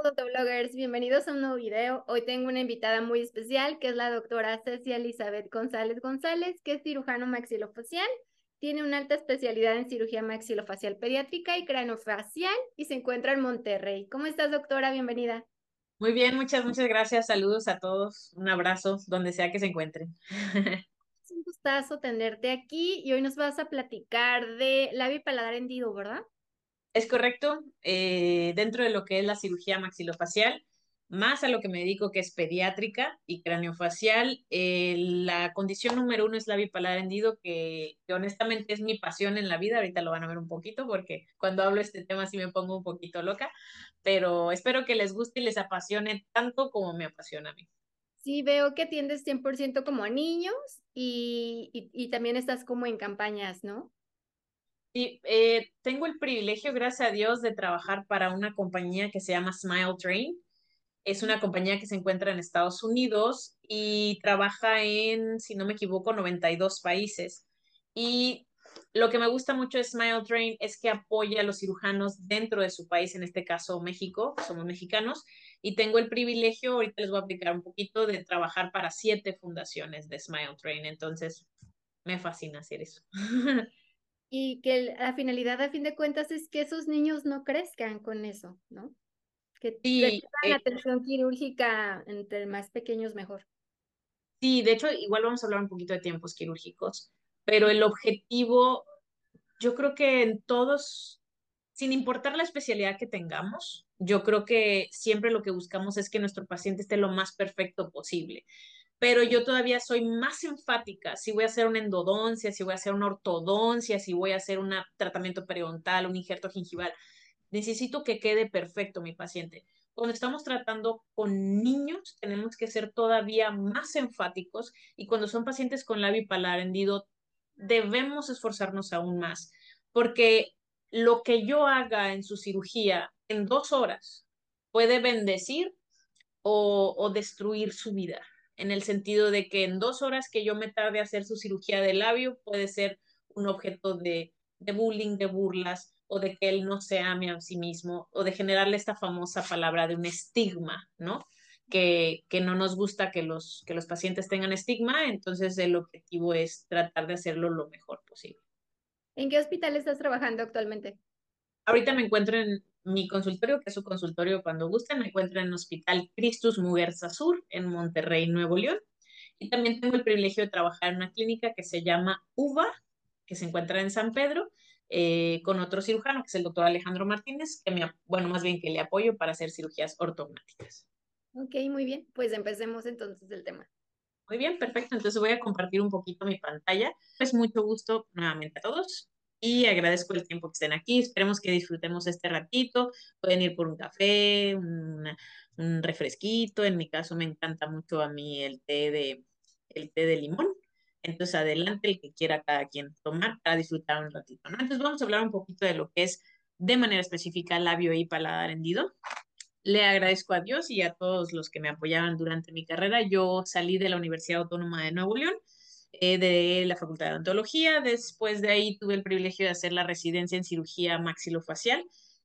odontobloggers, bienvenidos a un nuevo video. Hoy tengo una invitada muy especial que es la doctora Cecia Elizabeth González González, que es cirujano maxilofacial. Tiene una alta especialidad en cirugía maxilofacial pediátrica y craneofacial y se encuentra en Monterrey. ¿Cómo estás, doctora? Bienvenida. Muy bien, muchas, muchas gracias. Saludos a todos. Un abrazo donde sea que se encuentren. Es un gustazo tenerte aquí y hoy nos vas a platicar de labio y paladar hendido, ¿verdad? Es correcto, eh, dentro de lo que es la cirugía maxilofacial, más a lo que me dedico que es pediátrica y craneofacial, eh, la condición número uno es la bipalar hendido, que, que, honestamente es mi pasión en la vida, ahorita lo van a ver un poquito porque cuando hablo este tema sí me pongo un poquito loca, pero espero que les guste y les apasione tanto como me apasiona a mí. Sí, veo que atiendes 100% como a niños y, y también estás como en campañas, ¿no? Sí, eh, tengo el privilegio, gracias a Dios, de trabajar para una compañía que se llama Smile Train. Es una compañía que se encuentra en Estados Unidos y trabaja en, si no me equivoco, 92 países. Y lo que me gusta mucho de Smile Train es que apoya a los cirujanos dentro de su país, en este caso México, somos mexicanos, y tengo el privilegio, ahorita les voy a aplicar un poquito, de trabajar para siete fundaciones de Smile Train. Entonces, me fascina hacer eso. y que la finalidad a fin de cuentas es que esos niños no crezcan con eso, ¿no? Que sí, la eh, atención quirúrgica entre más pequeños mejor. Sí, de hecho, igual vamos a hablar un poquito de tiempos quirúrgicos, pero el objetivo, yo creo que en todos, sin importar la especialidad que tengamos, yo creo que siempre lo que buscamos es que nuestro paciente esté lo más perfecto posible pero yo todavía soy más enfática si voy a hacer una endodoncia, si voy a hacer una ortodoncia, si voy a hacer un tratamiento periodontal, un injerto gingival. Necesito que quede perfecto mi paciente. Cuando estamos tratando con niños, tenemos que ser todavía más enfáticos y cuando son pacientes con labio paladar hendido, debemos esforzarnos aún más, porque lo que yo haga en su cirugía en dos horas puede bendecir o destruir su vida en el sentido de que en dos horas que yo me tarde a hacer su cirugía de labio puede ser un objeto de, de bullying, de burlas, o de que él no se ame a sí mismo, o de generarle esta famosa palabra de un estigma, ¿no? Que, que, no nos gusta que los, que los pacientes tengan estigma, entonces el objetivo es tratar de hacerlo lo mejor posible. ¿En qué hospital estás trabajando actualmente? Ahorita me encuentro en mi consultorio, que es su consultorio cuando gusten, me encuentro en el Hospital Cristus Muguerza Sur, en Monterrey, Nuevo León. Y también tengo el privilegio de trabajar en una clínica que se llama UVA, que se encuentra en San Pedro, eh, con otro cirujano, que es el doctor Alejandro Martínez, que me, bueno, más bien que le apoyo para hacer cirugías ortognáticas. Ok, muy bien. Pues empecemos entonces el tema. Muy bien, perfecto. Entonces voy a compartir un poquito mi pantalla. Es mucho gusto nuevamente a todos y agradezco el tiempo que estén aquí. Esperemos que disfrutemos este ratito. Pueden ir por un café, un refresquito. En mi caso me encanta mucho a mí el té de, el té de limón. Entonces adelante el que quiera cada quien tomar para disfrutar un ratito. ¿no? Entonces vamos a hablar un poquito de lo que es de manera específica labio y paladar hendido. Le agradezco a Dios y a todos los que me apoyaban durante mi carrera. Yo salí de la Universidad Autónoma de Nuevo León eh, de la Facultad de Odontología. Después de ahí tuve el privilegio de hacer la residencia en cirugía maxilofacial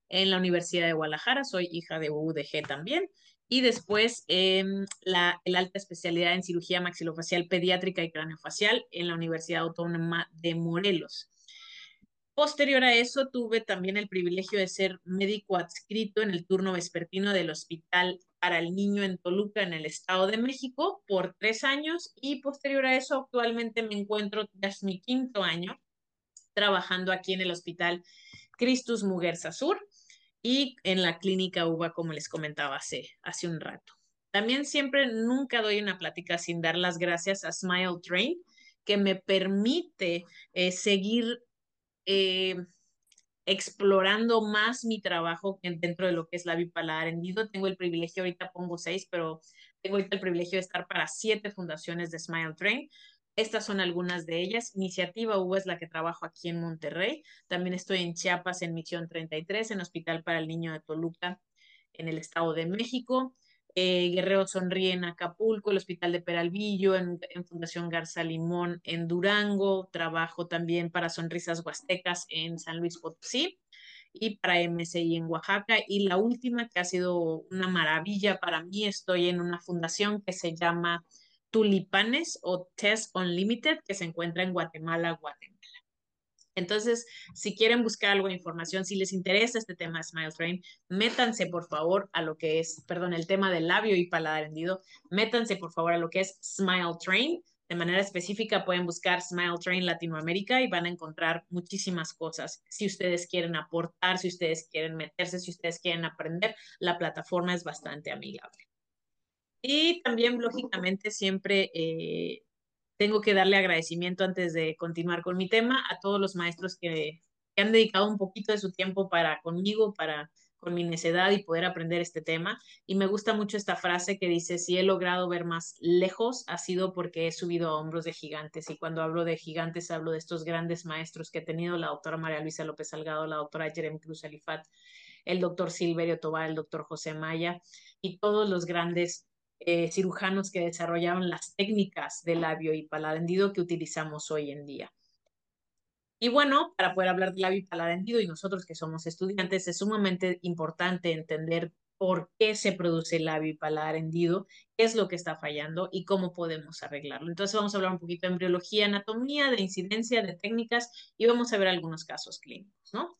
en la Universidad de Guadalajara. Soy hija de UDG también. Y después eh, la alta especialidad en cirugía maxilofacial pediátrica y craneofacial en la Universidad Autónoma de Morelos. Posterior a eso, tuve también el privilegio de ser médico adscrito en el turno vespertino del Hospital para el Niño en Toluca, en el Estado de México, por tres años y posterior a eso, actualmente me encuentro, es mi quinto año, trabajando aquí en el Hospital Cristus Muguerza Sur y en la clínica UBA, como les comentaba hace, hace un rato. También siempre, nunca doy una plática sin dar las gracias a Smile Train, que me permite eh, seguir eh, explorando más mi trabajo dentro de lo que es la bipaladar hendido. Tengo el privilegio, ahorita pongo seis, pero tengo ahorita el privilegio de estar para siete fundaciones de Smile Train. Estas son algunas de ellas. Iniciativa U es la que trabajo aquí en Monterrey. También estoy en Chiapas, en Misión 33, en Hospital para el Niño de Toluca, en el Estado de México eh, Guerrero Sonríe en Acapulco, el Hospital de Peralvillo, en, Fundación Garza Limón en Durango, trabajo también para Sonrisas Huastecas en San Luis Potosí. y para MSI en Oaxaca. Y la última que ha sido una maravilla para mí, estoy en una fundación que se llama Tulipanes o Test Unlimited, que se encuentra en Guatemala, Guatemala. Entonces, si quieren buscar algo de información, si les interesa este tema de Smile Train, métanse por favor a lo que es, perdón, el tema del labio y paladar hendido, métanse por favor a lo que es Smile Train. De manera específica pueden buscar Smile Train Latinoamérica y van a encontrar muchísimas cosas. Si ustedes quieren aportar, si ustedes quieren meterse, si ustedes quieren aprender, la plataforma es bastante amigable. Y también, lógicamente, siempre eh, tengo que darle agradecimiento antes de continuar con mi tema a todos los maestros que, han dedicado un poquito de su tiempo para conmigo, para con mi necedad y poder aprender este tema. Y me gusta mucho esta frase que dice, si he logrado ver más lejos, ha sido porque he subido a hombros de gigantes. Y cuando hablo de gigantes, hablo de estos grandes maestros que he tenido, la doctora María Luisa López Salgado, la doctora Jeremy Cruz Alifat, el doctor Silverio Tobar, el doctor José Maya y todos los grandes eh, cirujanos que desarrollaron las técnicas de labio y paladar hendido que utilizamos hoy en día. Y bueno, para poder hablar de labio y paladar hendido y nosotros que somos estudiantes, es sumamente importante entender por qué se produce el labio y paladar hendido, qué es lo que está fallando y cómo podemos arreglarlo. Entonces vamos a hablar un poquito de embriología, anatomía, de incidencia, de técnicas y vamos a ver algunos casos clínicos, ¿no?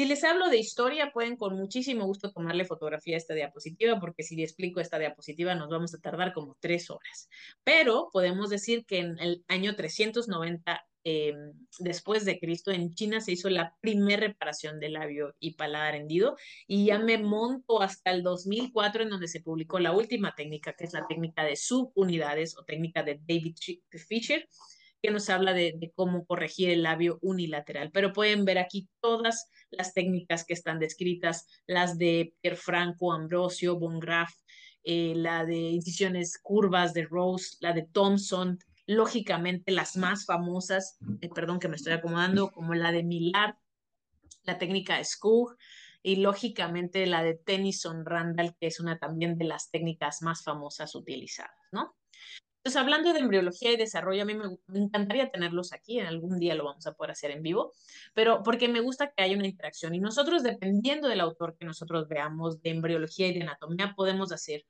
Si les hablo de historia, pueden con muchísimo gusto tomarle fotografía a esta diapositiva, porque si le explico esta diapositiva nos vamos a tardar como tres horas. Pero podemos decir que en el año 390 em, después de Cristo, en China se hizo la primera reparación del labio y paladar hendido, y ya me monto hasta el 2004, en donde se publicó la última técnica, que es la técnica de subunidades o técnica de David Fisher, que nos habla de, de cómo corregir el labio unilateral. Pero pueden ver aquí todas las técnicas que están descritas, las de Franco, Ambrosio, Von Graf, eh, la de incisiones curvas de Rose, la de Thompson, lógicamente las más famosas, eh, perdón que me estoy acomodando, como la de Millar, la técnica Skug, y lógicamente la de Tennyson Randall, que es una también de las técnicas más famosas utilizadas, ¿no? Entonces, hablando de embriología y desarrollo, a mí me, encantaría tenerlos aquí, en algún día lo vamos a poder hacer en vivo, pero porque me gusta que haya una interacción y nosotros, dependiendo del autor que nosotros veamos de embriología y de anatomía, podemos hacer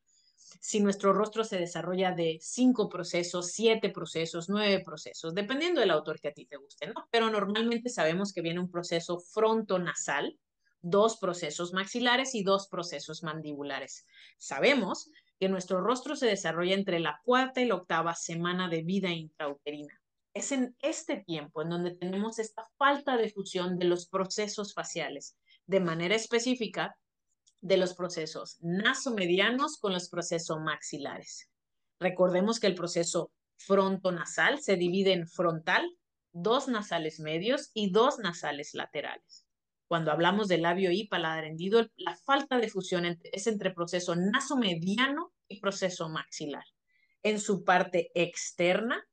si nuestro rostro se desarrolla de cinco procesos, siete procesos, nueve procesos, dependiendo del autor que a ti te guste. Pero normalmente sabemos que viene un proceso frontonasal, dos procesos maxilares y dos procesos mandibulares. Sabemos que nuestro rostro se desarrolla entre la cuarta y la octava semana de vida intrauterina. Es en este tiempo en donde tenemos esta falta de fusión de los procesos faciales, de manera específica de los procesos nasomedianos con los procesos maxilares. Recordemos que el proceso frontonasal se divide en frontal, dos nasales medios y dos nasales laterales. Cuando hablamos de labio y paladar hendido, la falta de fusión es entre proceso nasomediano y proceso maxilar. En su parte externa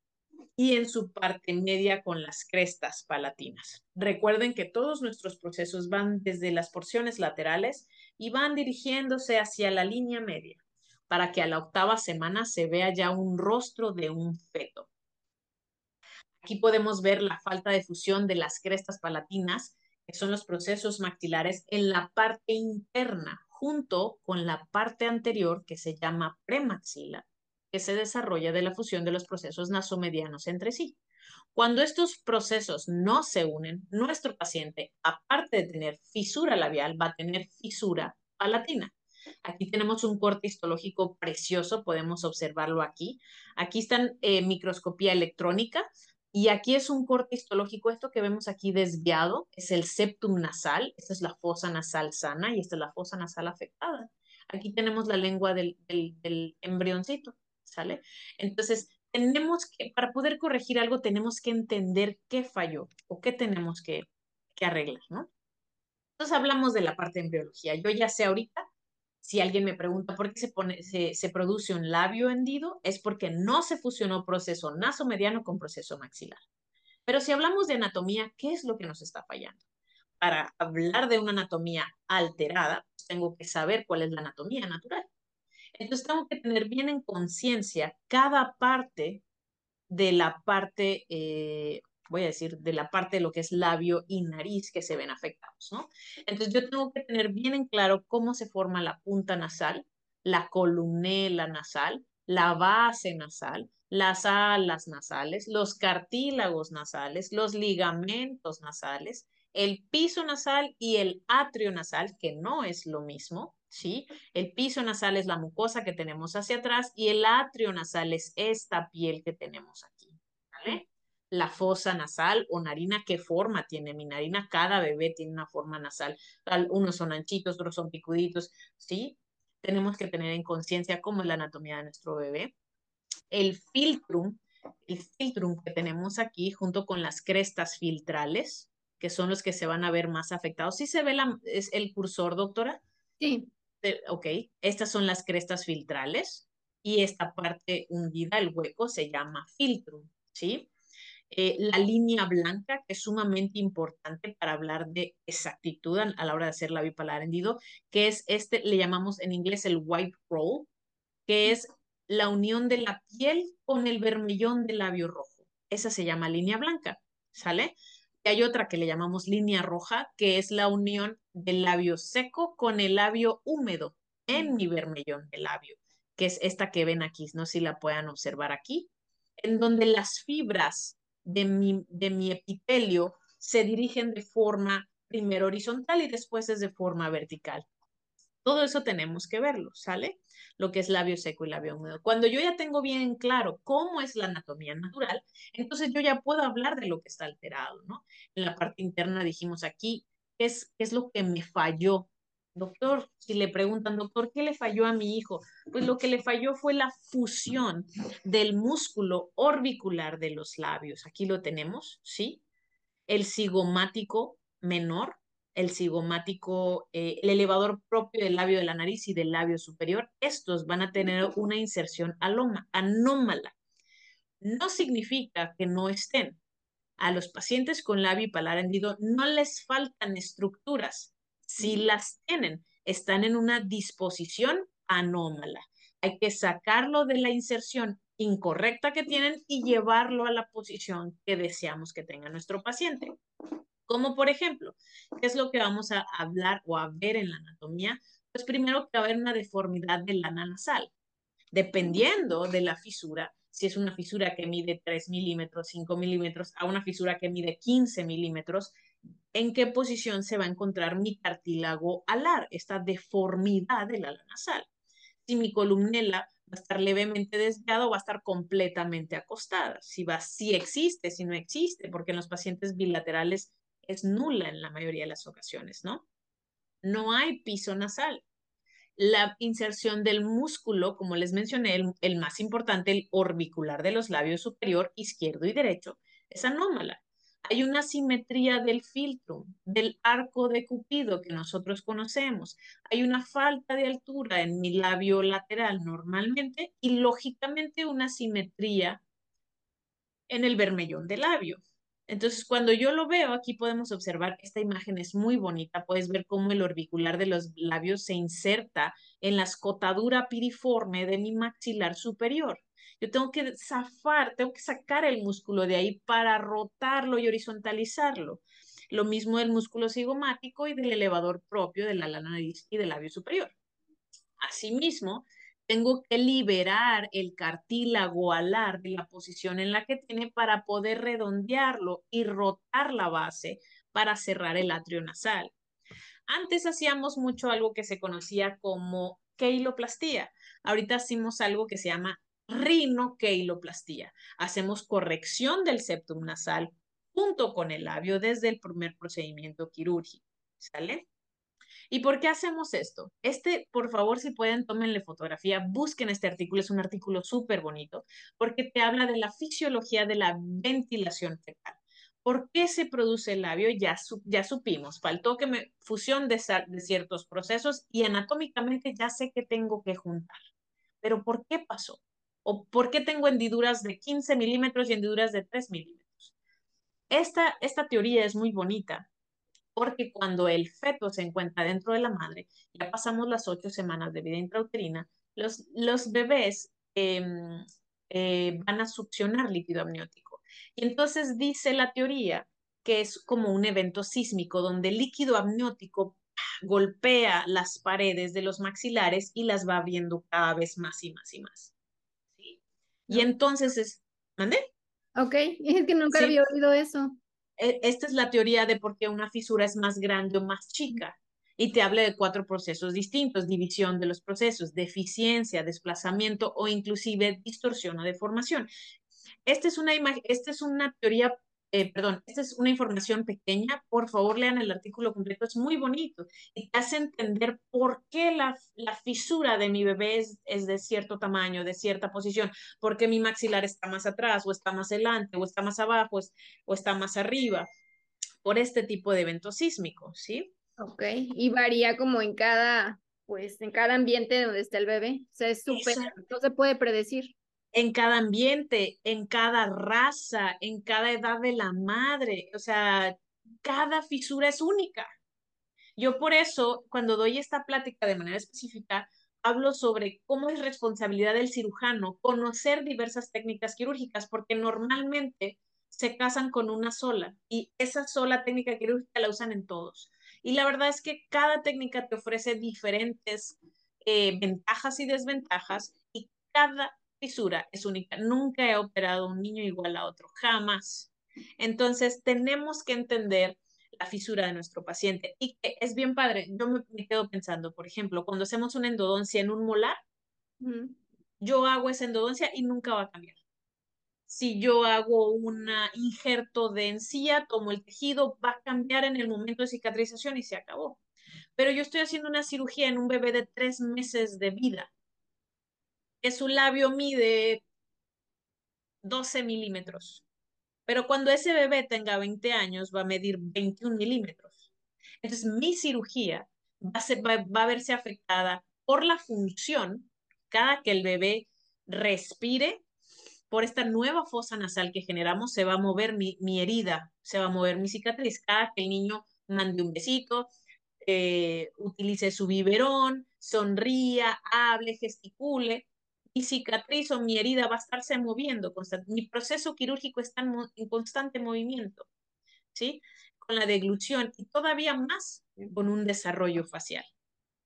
y en su parte media con las crestas palatinas. Recuerden que todos nuestros procesos van desde las porciones laterales y van dirigiéndose hacia la línea media para que a la octava semana se vea ya un rostro de un feto. Aquí podemos ver la falta de fusión de las crestas palatinas que son los procesos maxilares en la parte interna, junto con la parte anterior que se llama premaxila, que se desarrolla de la fusión de los procesos nasomedianos entre sí. Cuando estos procesos no se unen, nuestro paciente, aparte de tener fisura labial, va a tener fisura palatina. Aquí tenemos un corte histológico precioso, podemos observarlo aquí. Aquí están eh, microscopía electrónica, y aquí es un corte histológico, esto que vemos aquí desviado es el septum nasal, esta es la fosa nasal sana y esta es la fosa nasal afectada. Aquí tenemos la lengua del, del, embrioncito, ¿sale? Entonces, tenemos que, para poder corregir algo, tenemos que entender qué falló o qué tenemos que, que arreglar, ¿no? Entonces hablamos de la parte de embriología. Yo ya sé ahorita si alguien me pregunta por qué se, produce un labio hendido, es porque no se fusionó proceso nasomediano con proceso maxilar. Pero si hablamos de anatomía, ¿qué es lo que nos está fallando? Para hablar de una anatomía alterada, pues tengo que saber cuál es la anatomía natural. Entonces tengo que tener bien en conciencia cada parte de la parte eh, voy a decir, de la parte de lo que es labio y nariz que se ven afectados, ¿no? Entonces yo tengo que tener bien en claro cómo se forma la punta nasal, la columnela nasal, la base nasal, las alas nasales, los cartílagos nasales, los ligamentos nasales, el piso nasal y el atrio nasal, que no es lo mismo, ¿sí? El piso nasal es la mucosa que tenemos hacia atrás y el atrio nasal es esta piel que tenemos aquí, ¿vale? La fosa nasal o narina, ¿qué forma tiene mi narina? Cada bebé tiene una forma nasal. Unos son anchitos, otros son picuditos, ¿sí? Tenemos que tener en conciencia cómo es la anatomía de nuestro bebé. El filtrum, el filtrum que tenemos aquí junto con las crestas filtrales, que son los que se van a ver más afectados. ¿Sí se ve la, es el cursor, doctora? Sí. Eh, ok, estas son las crestas filtrales y esta parte hundida, el hueco, se llama filtrum, ¿sí? Eh, la línea blanca, que es sumamente importante para hablar de exactitud a, la hora de hacer la bipalar hendido, que es este, le llamamos en inglés el white roll, que es la unión de la piel con el vermellón del labio rojo. Esa se llama línea blanca, ¿sale? hay otra que le llamamos línea roja, que es la unión del labio seco con el labio húmedo en mi vermellón del labio, que es esta que ven aquí, no sé si la puedan observar aquí, en donde las fibras de mi, de mi epitelio se dirigen de forma primero horizontal y después es de forma vertical. Todo eso tenemos que verlo, ¿sale? Lo que es labio seco y labio húmedo. Cuando yo ya tengo bien claro cómo es la anatomía natural, entonces yo ya puedo hablar de lo que está alterado, ¿no? En la parte interna dijimos aquí, ¿qué es, qué es lo que me falló? Doctor, si le preguntan, doctor, ¿qué le falló a mi hijo? Pues lo que le falló fue la fusión del músculo orbicular de los labios. Aquí lo tenemos, ¿sí? El cigomático menor el cigomático, eh, el elevador propio del labio de la nariz y del labio superior, estos van a tener una inserción anómala. No significa que no estén. A los pacientes con labio y palar hendido no les faltan estructuras. Si las tienen, están en una disposición anómala. Hay que sacarlo de la inserción incorrecta que tienen y llevarlo a la posición que deseamos que tenga nuestro paciente. Como por ejemplo, ¿qué es lo que vamos a hablar o a ver en la anatomía? Pues primero que va a haber una deformidad del lana nasal. Dependiendo de la fisura, si es una fisura que mide 3 milímetros, 5 milímetros, a una fisura que mide 15 milímetros, ¿en qué posición se va a encontrar mi cartílago alar, esta deformidad del ala nasal? Si mi columnela va a estar levemente desviado, va a estar completamente acostada. Si va, si existe, si no existe, porque en los pacientes bilaterales es nula en la mayoría de las ocasiones, ¿no? No hay piso nasal. La inserción del músculo, como les mencioné, el, más importante, el orbicular de los labios superior, izquierdo y derecho, es anómala. Hay una simetría del filtro, del arco de Cupido que nosotros conocemos. Hay una falta de altura en mi labio lateral normalmente y lógicamente una simetría en el vermellón del labio. Entonces, cuando yo lo veo, aquí podemos observar, esta imagen es muy bonita, puedes ver cómo el orbicular de los labios se inserta en la escotadura piriforme de mi maxilar superior. Yo tengo que zafar, tengo que sacar el músculo de ahí para rotarlo y horizontalizarlo. Lo mismo del músculo cigomático y del elevador propio de la nariz y del labio superior. Asimismo, tengo que liberar el cartílago alar de la posición en la que tiene para poder redondearlo y rotar la base para cerrar el atrio nasal. Antes hacíamos mucho algo que se conocía como keiloplastía. Ahorita hacemos algo que se llama rinoqueiloplastía. Hacemos corrección del septum nasal junto con el labio desde el primer procedimiento quirúrgico. ¿Sale? ¿Y por qué hacemos esto? Este, por favor, si pueden, tómenle fotografía, busquen este artículo, es un artículo súper bonito, porque te habla de la fisiología de la ventilación fecal. ¿Por qué se produce el labio? Ya, ya supimos, faltó que me fusión de, de ciertos procesos y anatómicamente ya sé que tengo que juntar. Pero ¿por qué pasó? ¿O por qué tengo hendiduras de 15 milímetros y hendiduras de 3 milímetros? Esta, esta teoría es muy bonita porque cuando el feto se encuentra dentro de la madre, ya pasamos las ocho semanas de vida intrauterina, los, los bebés em, eh, van a succionar líquido amniótico. Y entonces dice la teoría que es como un evento sísmico donde el líquido amniótico golpea las paredes de los maxilares y las va abriendo cada vez más y más y más. Y entonces es, ¿mande? Ok, es que nunca había oído eso. E, esta es la teoría de por qué una fisura es más grande o más chica. Y te habla de cuatro procesos distintos, división de los procesos, deficiencia, desplazamiento o inclusive distorsión o deformación. Esta es una, esta es una teoría eh, perdón, esta es una información pequeña, por favor lean el artículo completo, es muy bonito y te hace entender por qué la, la fisura de mi bebé es, es, de cierto tamaño, de cierta posición, por qué mi maxilar está más atrás o está más adelante o está más abajo o está más arriba, por este tipo de eventos sísmicos, ¿sí? Ok, y varía como en cada, pues en cada ambiente donde está el bebé, o sea, es súper, no se puede predecir en cada ambiente, en cada raza, en cada edad de la madre. O sea, cada fisura es única. Yo por eso, cuando doy esta plática de manera específica, hablo sobre cómo es responsabilidad del cirujano conocer diversas técnicas quirúrgicas, porque normalmente se casan con una sola y esa sola técnica quirúrgica la usan en todos. Y la verdad es que cada técnica te ofrece diferentes eh, ventajas y desventajas y cada fisura es única. Nunca he operado un niño igual a otro, jamás. Entonces, tenemos que entender la fisura de nuestro paciente y que es bien padre. Yo me, quedo pensando, por ejemplo, cuando hacemos una endodoncia en un molar, yo hago esa endodoncia y nunca va a cambiar. Si yo hago un injerto de encía, tomo el tejido, va a cambiar en el momento de cicatrización y se acabó. Pero yo estoy haciendo una cirugía en un bebé de tres meses de vida que su labio mide 12 milímetros. Pero cuando ese bebé tenga 20 años, va a medir 21 milímetros. Entonces, mi cirugía va a, verse afectada por la función cada que el bebé respire por esta nueva fosa nasal que generamos, se va a mover mi, mi, herida, se va a mover mi cicatriz. Cada que el niño mande un besito, eh, utilice su biberón, sonría, hable, gesticule, mi cicatriz o mi herida va a estarse moviendo, mi proceso quirúrgico está en, constante movimiento, ¿sí? Con la deglución y todavía más con un desarrollo facial.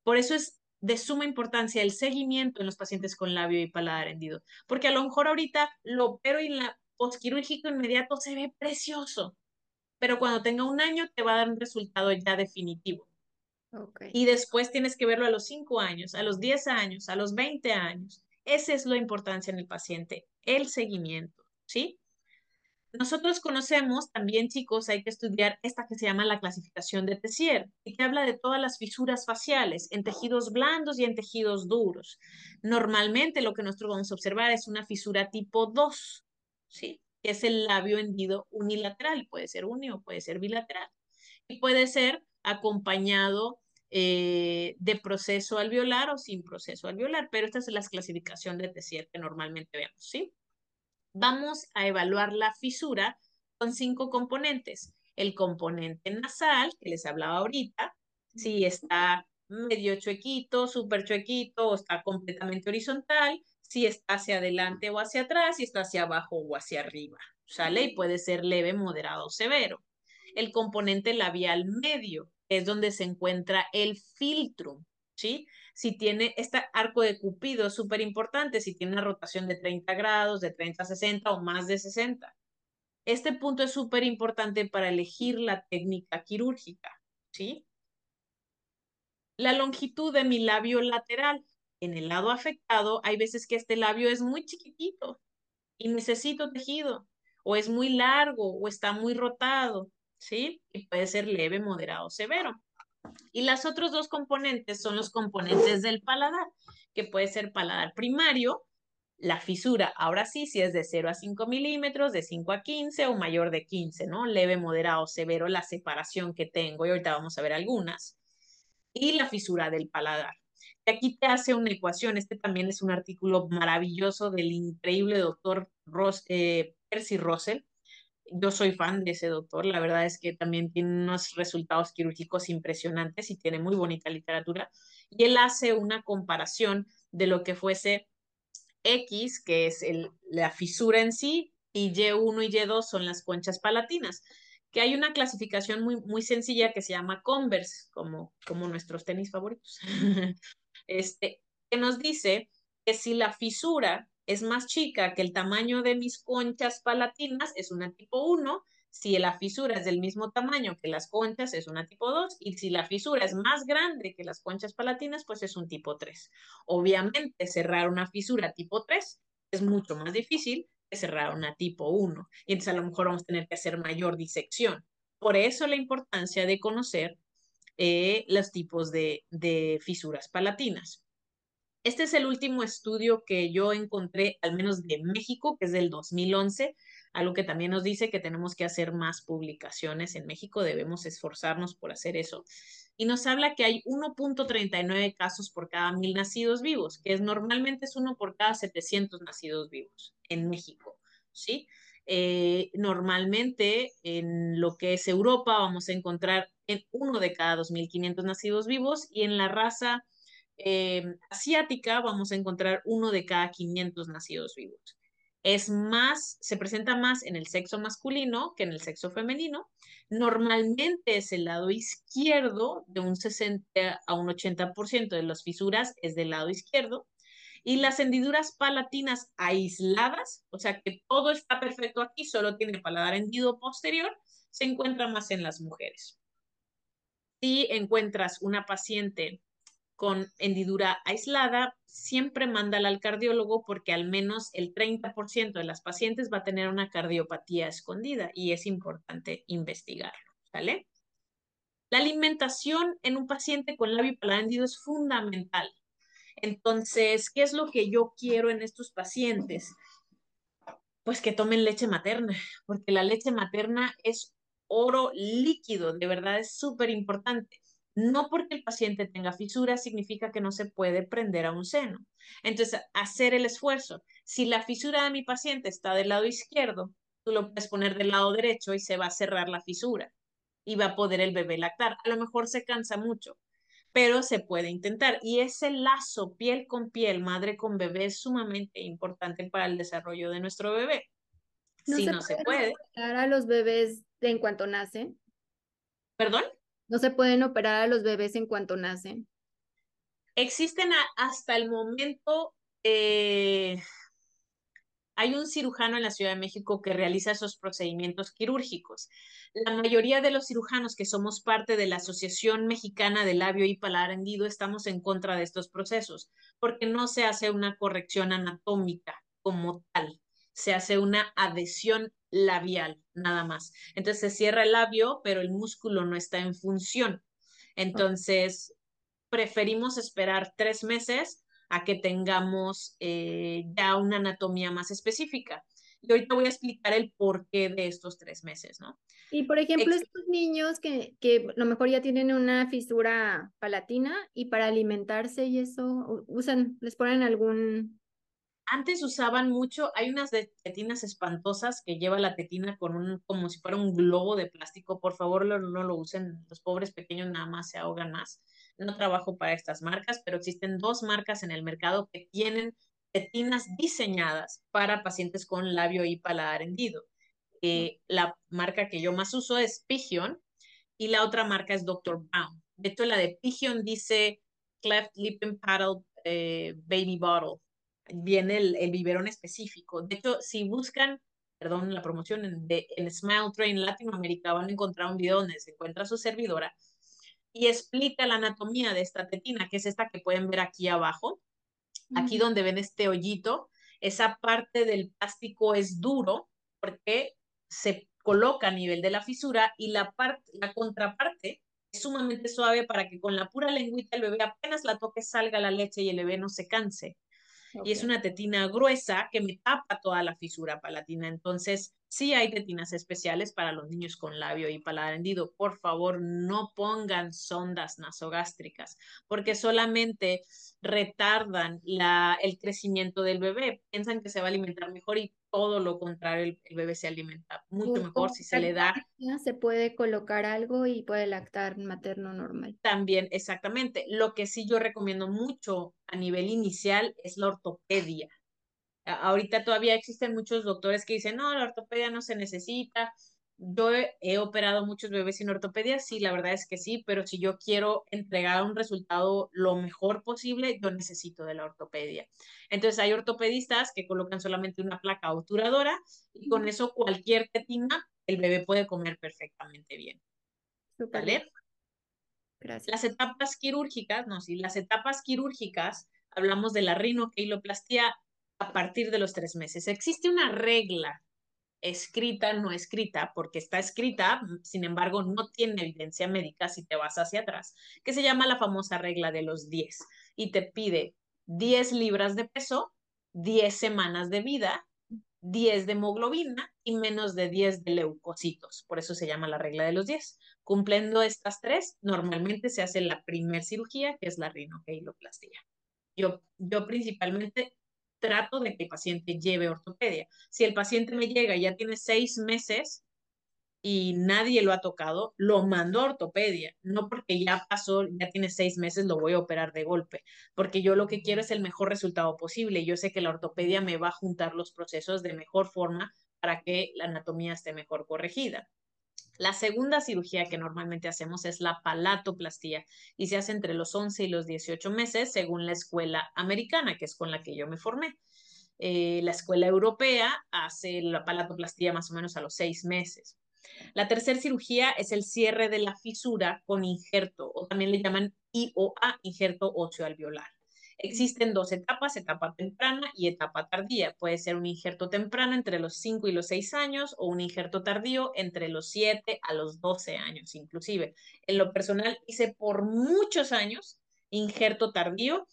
Por eso es de suma importancia el seguimiento en los pacientes con labio y paladar hendido, porque a lo mejor ahorita lo opero y la posquirúrgico inmediato se ve precioso, pero cuando tenga un año te va a dar un resultado ya definitivo. Y después tienes que verlo a los 5 años, a los 10 años, a los 20 años. Esa es la importancia en el paciente, el seguimiento, ¿sí? Nosotros conocemos también, chicos, hay que estudiar esta que se llama la clasificación de Tessier, y que habla de todas las fisuras faciales en tejidos blandos y en tejidos duros. Normalmente lo que nosotros vamos a observar es una fisura tipo 2, ¿sí? Que es el labio hendido unilateral, puede ser unio, puede ser bilateral, y puede ser acompañado eh, de proceso alveolar o sin proceso alveolar, pero esta es la clasificación de T7 que normalmente vemos, ¿sí? Vamos a evaluar la fisura con cinco componentes. El componente nasal, que les hablaba ahorita, si está medio chuequito, súper chuequito o está completamente horizontal, si está hacia adelante o hacia atrás, si está hacia abajo o hacia arriba, ¿sale? Y puede ser leve, moderado o severo. El componente labial medio, es donde se encuentra el filtro, ¿sí? Si tiene este arco de cupido es súper importante, si tiene una rotación de 30 grados, de 30 a 60 o más de 60. Este punto es súper importante para elegir la técnica quirúrgica, ¿sí? La longitud de mi labio lateral. En el lado afectado, hay veces que este labio es muy chiquitito y necesito tejido, o es muy largo, o está muy rotado. ¿Sí? Y puede ser leve, moderado, severo. Y las otros dos componentes son los componentes del paladar, que puede ser paladar primario, la fisura, ahora sí, si es de 0 a 5 milímetros, de 5 a 15 o mayor de 15, ¿no? Leve, moderado, severo, la separación que tengo, y ahorita vamos a ver algunas. Y la fisura del paladar. Y aquí te hace una ecuación, este también es un artículo maravilloso del increíble doctor Ross, eh, Percy Russell, yo soy fan de ese doctor, la verdad es que también tiene unos resultados quirúrgicos impresionantes y tiene muy bonita literatura. Y él hace una comparación de lo que fuese X, que es el, la fisura en sí, y Y1 y Y2 son las conchas palatinas, que hay una clasificación muy, muy sencilla que se llama Converse, como, como nuestros tenis favoritos, este, que nos dice que si la fisura es más chica que el tamaño de mis conchas palatinas, es una tipo 1, si la fisura es del mismo tamaño que las conchas, es una tipo 2, y si la fisura es más grande que las conchas palatinas, pues es un tipo 3. Obviamente, cerrar una fisura tipo 3 es mucho más difícil que cerrar una tipo 1, y entonces a lo mejor vamos a tener que hacer mayor disección. Por eso la importancia de conocer eh, los tipos de, de fisuras palatinas. Este es el último estudio que yo encontré, al menos de México, que es del 2011, algo que también nos dice que tenemos que hacer más publicaciones en México, debemos esforzarnos por hacer eso. Y nos habla que hay 1.39 casos por cada mil nacidos vivos, que es normalmente es uno por cada 700 nacidos vivos en México, ¿sí? Eh, normalmente en lo que es Europa vamos a encontrar en uno de cada 2.500 nacidos vivos y en la raza eh, asiática vamos a encontrar uno de cada 500 nacidos vivos es más, se presenta más en el sexo masculino que en el sexo femenino. Normalmente es el lado izquierdo, de un 60 a un 80% de las fisuras es del lado izquierdo. Y las hendiduras palatinas aisladas, o sea que todo está perfecto aquí, solo tiene paladar hendido posterior, se encuentra más en las mujeres. Si encuentras una paciente con hendidura aislada, siempre mándala al cardiólogo porque al menos el 30% de las pacientes va a tener una cardiopatía escondida y es importante investigarlo, ¿vale? La alimentación en un paciente con labio paladar hendido es fundamental. Entonces, ¿qué es lo que yo quiero en estos pacientes? Pues que tomen leche materna, porque la leche materna es oro líquido, de verdad es súper importante. No porque el paciente tenga fisura significa que no se puede prender a un seno. Entonces, hacer el esfuerzo. Si la fisura de mi paciente está del lado izquierdo, tú lo puedes poner del lado derecho y se va a cerrar la fisura y va a poder el bebé lactar. A lo mejor se cansa mucho, pero se puede intentar. Y ese lazo piel con piel, madre con bebé, es sumamente importante para el desarrollo de nuestro bebé. si no se puede. a los bebés en cuanto nacen? ¿Perdón? No se pueden operar a los bebés en cuanto nacen. Existen hasta el momento, eh, hay un cirujano en la Ciudad de México que realiza esos procedimientos quirúrgicos. La mayoría de los cirujanos que somos parte de la Asociación Mexicana de Labio y Paladar Hendido estamos en contra de estos procesos, porque no se hace una corrección anatómica como tal, se hace una adhesión labial, nada más. Entonces se cierra el labio, pero el músculo no está en función. Entonces, preferimos esperar tres meses a que tengamos eh, ya una anatomía más específica. Y ahorita voy a explicar el porqué de estos tres meses, ¿no? Y por ejemplo, estos niños que, que a lo mejor ya tienen una fisura palatina y para alimentarse y eso, usan, les ponen algún antes usaban mucho, hay unas de tetinas espantosas que lleva la tetina con un, como si fuera un globo de plástico. Por favor, no, lo usen. Los pobres pequeños nada más se ahogan más. No trabajo para estas marcas, pero existen dos marcas en el mercado que tienen tetinas diseñadas para pacientes con labio y paladar hendido. Eh, la marca que yo más uso es Pigeon y la otra marca es Dr. Brown. De hecho, la de Pigeon dice Cleft Lip and Paddle eh, Baby Bottle viene el, el biberón específico. De hecho, si buscan, perdón, la promoción en, de, en Smile Train Latinoamérica, van a encontrar un video donde se encuentra su servidora y explica la anatomía de esta tetina, que es esta que pueden ver aquí abajo. Aquí donde ven este hoyito, esa parte del plástico es duro porque se coloca a nivel de la fisura y la, parte, la contraparte es sumamente suave para que con la pura lengüita el bebé apenas la toque salga la leche y el bebé no se canse. Y es una tetina gruesa que me tapa toda la fisura palatina. Entonces, sí hay tetinas especiales para los niños con labio y paladar hendido. Por favor, no pongan sondas nasogástricas, porque solamente retardan la, el crecimiento del bebé. Piensan que se va a alimentar mejor y todo lo contrario, el, bebé se alimenta mucho mejor si se le da. Se puede colocar algo y puede lactar materno normal. También, exactamente. Lo que sí yo recomiendo mucho a nivel inicial es la ortopedia. Ahorita todavía existen muchos doctores que dicen, no, la ortopedia no se necesita. Yo he, operado muchos bebés sin ortopedia, sí, la verdad es que sí, pero si yo quiero entregar un resultado lo mejor posible, yo necesito de la ortopedia. Entonces hay ortopedistas que colocan solamente una placa obturadora y con eso cualquier tetina el bebé puede comer perfectamente bien. ¿Vale? Gracias. Las etapas quirúrgicas, no, sí, las etapas quirúrgicas, hablamos de la rinoqueiloplastia a partir de los tres meses. Existe una regla escrita, no escrita, porque está escrita, sin embargo, no tiene evidencia médica si te vas hacia atrás, que se llama la famosa regla de los 10 y te pide 10 libras de peso, 10 semanas de vida, 10 de hemoglobina y menos de 10 de leucocitos. Por eso se llama la regla de los 10. Cumpliendo estas tres, normalmente se hace la primer cirugía, que es la rinoqueiloplastia. Yo, yo principalmente trato de que el paciente lleve ortopedia. Si el paciente me llega y ya tiene seis meses y nadie lo ha tocado, lo mando a ortopedia. No porque ya pasó, ya tiene seis meses, lo voy a operar de golpe, porque yo lo que quiero es el mejor resultado posible. Yo sé que la ortopedia me va a juntar los procesos de mejor forma para que la anatomía esté mejor corregida. La segunda cirugía que normalmente hacemos es la palatoplastía y se hace entre los 11 y los 18 meses según la escuela americana, que es con la que yo me formé. Eh, la escuela europea hace la palatoplastía más o menos a los seis meses. La tercera cirugía es el cierre de la fisura con injerto, o también le llaman IOA, injerto óseo alveolar. Existen dos etapas, etapa temprana y etapa tardía. Puede ser un injerto temprano entre los 5 y los 6 años o un injerto tardío entre los 7 a los 12 años inclusive. En lo personal hice por muchos años injerto tardío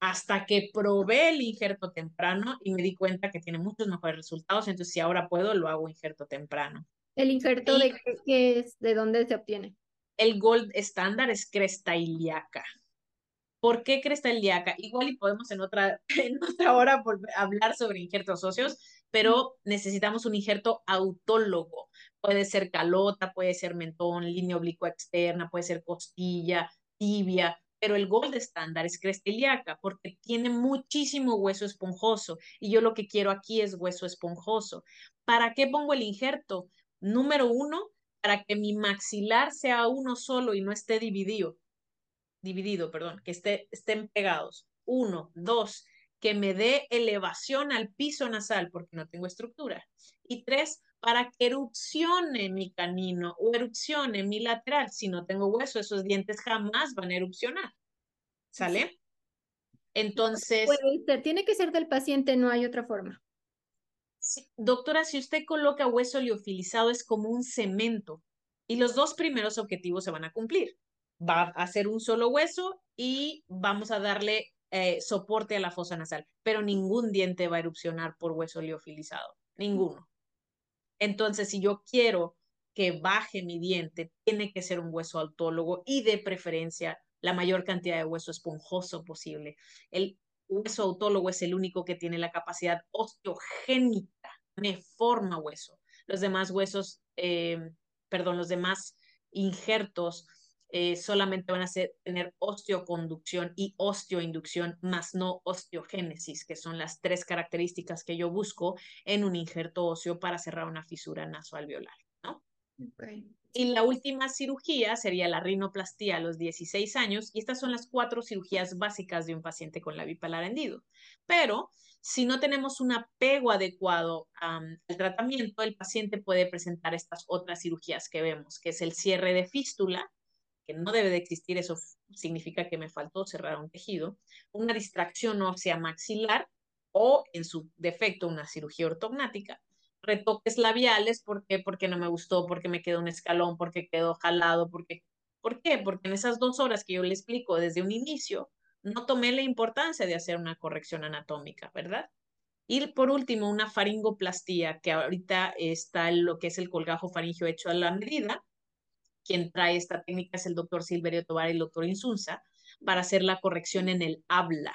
hasta que probé el injerto temprano y me di cuenta que tiene muchos mejores resultados. Entonces, si ahora puedo, lo hago injerto temprano. ¿El injerto de qué es? ¿De dónde se obtiene? El gold estándar es cresta ilíaca. ¿Por qué cresta ilíaca? Igual y podemos en otra, en otra hora hablar sobre injertos óseos, pero necesitamos un injerto autólogo. Puede ser calota, puede ser mentón, línea oblicua externa, puede ser costilla, tibia, pero el gold estándar es cresta ilíaca porque tiene muchísimo hueso esponjoso y yo lo que quiero aquí es hueso esponjoso. ¿Para qué pongo el injerto? Número uno, para que mi maxilar sea uno solo y no esté dividido dividido, perdón, que esté, estén pegados. Uno, dos, que me dé elevación al piso nasal porque no tengo estructura. Y tres, para que erupcione mi canino o erupcione mi lateral. Si no tengo hueso, esos dientes jamás van a erupcionar. ¿Sale? Entonces... tiene que ser del paciente, no hay otra forma. doctora, si usted coloca hueso liofilizado es como un cemento y los dos primeros objetivos se van a cumplir va a hacer un solo hueso y vamos a darle eh, soporte a la fosa nasal, pero ningún diente va a erupcionar por hueso liofilizado, ninguno. Entonces, si yo quiero que baje mi diente, tiene que ser un hueso autólogo y de preferencia la mayor cantidad de hueso esponjoso posible. El hueso autólogo es el único que tiene la capacidad osteogénica, me forma hueso. Los demás huesos, eh, perdón, los demás injertos eh, solamente van a ser, tener osteoconducción y osteoinducción, más no osteogénesis, que son las tres características que yo busco en un injerto óseo para cerrar una fisura nasoalveolar, ¿no? Y la última cirugía sería la rinoplastía a los 16 años, y estas son las cuatro cirugías básicas de un paciente con la bipalar hendido. Pero si no tenemos un apego adecuado al tratamiento, el paciente puede presentar estas otras cirugías que vemos, que es el cierre de fístula, que no debe de existir, eso significa que me faltó cerrar un tejido, una distracción ósea maxilar o, en su defecto, una cirugía ortognática. Retoques labiales, ¿por qué? Porque no me gustó, porque me quedó un escalón, porque quedó jalado, porque... ¿Por qué? Porque en esas dos horas que yo le explico desde un inicio, no tomé la importancia de hacer una corrección anatómica, ¿verdad? Y por último, una faringoplastía, que ahorita está lo que es el colgajo faringio hecho a la medida, quien trae esta técnica es el doctor Silverio Tobar y el doctor Insunza, para hacer la corrección en el habla.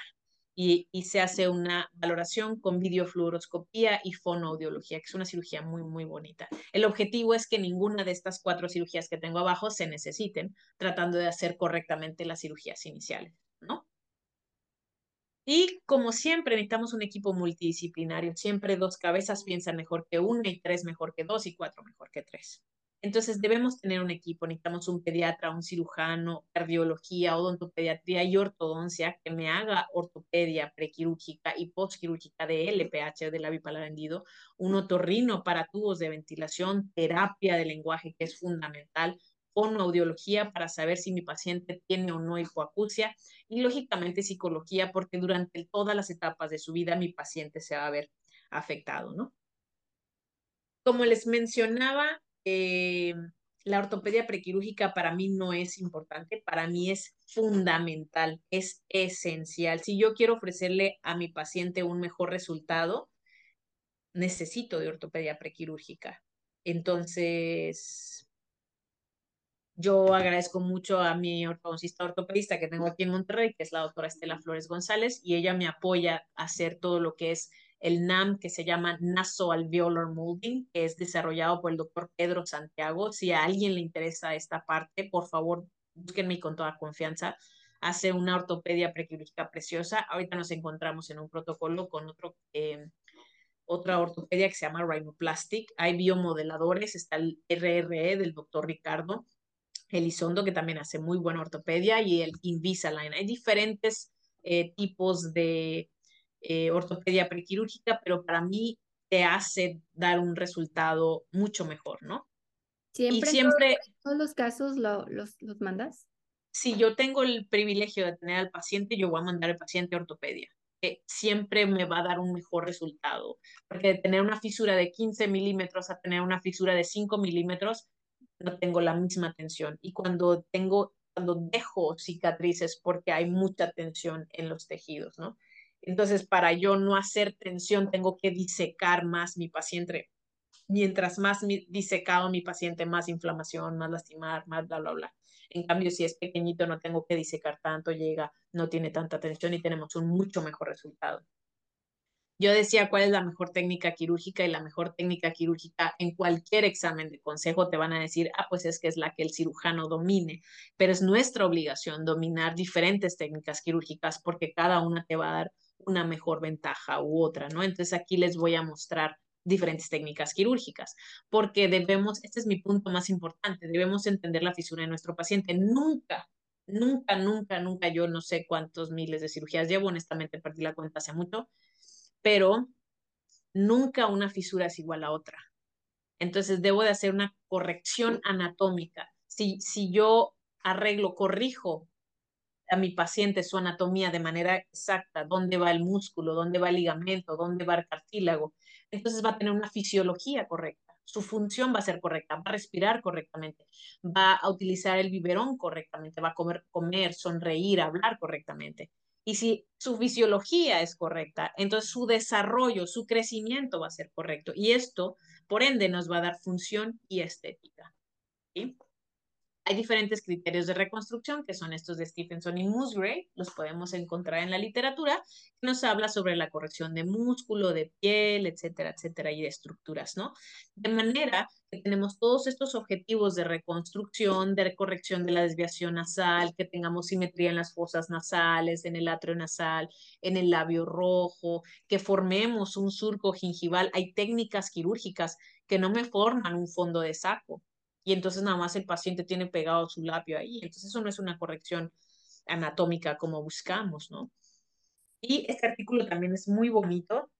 Y, se hace una valoración con videofluoroscopía y fonoaudiología, que es una cirugía muy, muy bonita. El objetivo es que ninguna de estas cuatro cirugías que tengo abajo se necesiten, tratando de hacer correctamente las cirugías iniciales, ¿no? Y como siempre, necesitamos un equipo multidisciplinario. Siempre dos cabezas piensan mejor que una y tres mejor que dos y cuatro mejor que tres. Entonces debemos tener un equipo, necesitamos un pediatra, un cirujano, cardiología, odontopediatría y ortodoncia que me haga ortopedia prequirúrgica y postquirúrgica de LPH, de la bipalar hendido, un otorrino para tubos de ventilación, terapia de lenguaje que es fundamental, fonoaudiología para saber si mi paciente tiene o no hipoacusia y lógicamente psicología porque durante todas las etapas de su vida mi paciente se va a ver afectado, ¿no? Como les mencionaba, eh, la ortopedia prequirúrgica para mí no es importante, para mí es fundamental, es esencial. Si yo quiero ofrecerle a mi paciente un mejor resultado, necesito de ortopedia prequirúrgica. Entonces, yo agradezco mucho a mi ortodoncista ortopedista que tengo aquí en Monterrey, que es la doctora Estela Flores González, y ella me apoya a hacer todo lo que es el NAM que se llama Nasoalveolar Molding, que es desarrollado por el doctor Pedro Santiago. Si a alguien le interesa esta parte, por favor, búsquenme con toda confianza. Hace una ortopedia prequirúrgica preciosa. Ahorita nos encontramos en un protocolo con otro, eh, otra ortopedia que se llama Rhinoplastic. Hay biomodeladores, está el RRE del doctor Ricardo Elizondo, que también hace muy buena ortopedia, y el Invisalign. Hay diferentes eh, tipos de eh, ortopedia prequirúrgica, pero para mí te hace dar un resultado mucho mejor, ¿no? Siempre, y siempre todos, los casos lo, los, los mandas. Si yo tengo el privilegio de tener al paciente, yo voy a mandar al paciente a ortopedia. Que siempre me va a dar un mejor resultado. Porque de tener una fisura de 15 milímetros a tener una fisura de 5 milímetros, no tengo la misma tensión. Y cuando tengo, cuando dejo cicatrices, porque hay mucha tensión en los tejidos, ¿no? Entonces, para yo no hacer tensión, tengo que disecar más mi paciente. Mientras más disecado mi paciente, más inflamación, más lastimar, más bla, bla, bla. En cambio, si es pequeñito, no tengo que disecar tanto, llega, no tiene tanta tensión y tenemos un mucho mejor resultado. Yo decía cuál es la mejor técnica quirúrgica y la mejor técnica quirúrgica en cualquier examen de consejo te van a decir, ah, pues es que es la que el cirujano domine, pero es nuestra obligación dominar diferentes técnicas quirúrgicas porque cada una te va a dar una mejor ventaja u otra, ¿no? Entonces aquí les voy a mostrar diferentes técnicas quirúrgicas, porque debemos, este es mi punto más importante, debemos entender la fisura de nuestro paciente. Nunca, nunca, nunca, nunca, yo no sé cuántos miles de cirugías llevo, honestamente perdí la cuenta hace mucho, pero nunca una fisura es igual a otra. Entonces debo de hacer una corrección anatómica. Si, si yo arreglo, corrijo a mi paciente su anatomía de manera exacta, dónde va el músculo, dónde va el ligamento, dónde va el cartílago. Entonces va a tener una fisiología correcta, su función va a ser correcta, va a respirar correctamente, va a utilizar el biberón correctamente, va a comer, comer, sonreír, hablar correctamente. Y si su fisiología es correcta, entonces su desarrollo, su crecimiento va a ser correcto. Y esto, por ende, nos va a dar función y estética. ¿sí? Hay diferentes criterios de reconstrucción, que son estos de Stephenson y Musgrave, los podemos encontrar en la literatura, que nos habla sobre la corrección de músculo, de piel, etcétera, etcétera, y de estructuras, ¿no? De manera que tenemos todos estos objetivos de reconstrucción, de corrección de la desviación nasal, que tengamos simetría en las fosas nasales, en el atrio nasal, en el labio rojo, que formemos un surco gingival. Hay técnicas quirúrgicas que no me forman un fondo de saco, y entonces nada más el paciente tiene pegado su labio ahí. Entonces eso no es una corrección anatómica como buscamos, ¿no? Y este artículo también es muy bonito,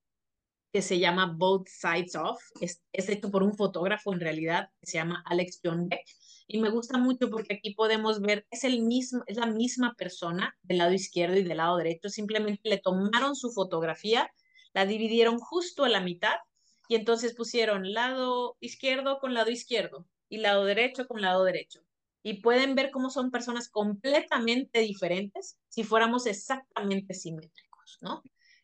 que se llama Both Sides Off. Es, es hecho por un fotógrafo en realidad, que se llama Alex John Beck. Y me gusta mucho porque aquí podemos ver, es, el mismo, es la misma persona del lado izquierdo y del lado derecho. Simplemente le tomaron su fotografía, la dividieron justo a la mitad y entonces pusieron lado izquierdo con lado izquierdo y lado derecho con lado derecho. Y pueden ver cómo son personas completamente diferentes si fuéramos exactamente simétricos, ¿no?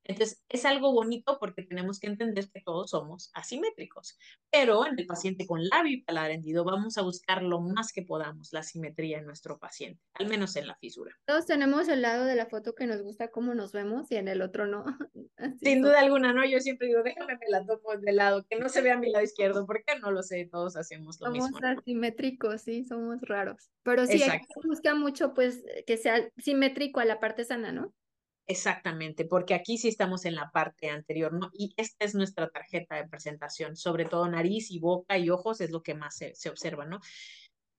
Entonces, es algo bonito porque tenemos que entender que todos somos asimétricos, pero en el paciente con labio y paladar hendido vamos a buscar lo más que podamos la simetría en nuestro paciente, al menos en la fisura. Todos tenemos el lado de la foto que nos gusta cómo nos vemos y en el otro no. Sin duda alguna, ¿no? Yo siempre digo, déjame me la tomo de lado, que no se vea mi lado izquierdo, porque no lo sé, todos hacemos lo mismo. Somos asimétricos, sí, somos raros. Pero sí, busca mucho, pues, que sea simétrico a la parte sana, ¿no? Exactamente, porque aquí sí estamos en la parte anterior, ¿no? Y esta es nuestra tarjeta de presentación, sobre todo nariz y boca y ojos es lo que más se, se observa, ¿no?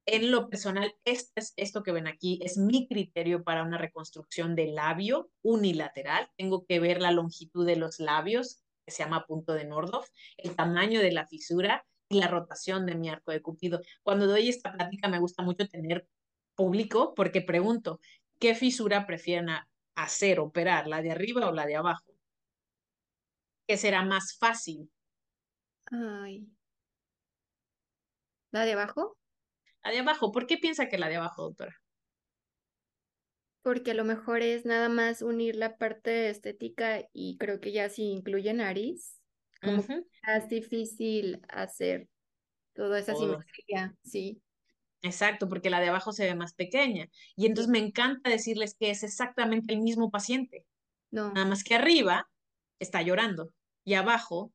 En lo personal, este es, esto que ven aquí es mi criterio para una reconstrucción del labio unilateral. Tengo que ver la longitud de los labios, que se llama punto de Nordhoff, el tamaño de la fisura y la rotación de mi arco de cupido. Cuando doy esta plática me gusta mucho tener público porque pregunto, ¿qué fisura prefieren hacer, operar, la de arriba o la de abajo? ¿Qué será más fácil? Ay. ¿La de abajo? La de abajo. ¿Por qué piensa que la de abajo, doctora? Porque a lo mejor es nada más unir la parte estética y creo que ya si incluye nariz, como es difícil hacer toda esa simetría, sí. Exacto, porque la de abajo se ve más pequeña. Y entonces me encanta decirles que es exactamente el mismo paciente. No. Nada más que arriba está llorando y abajo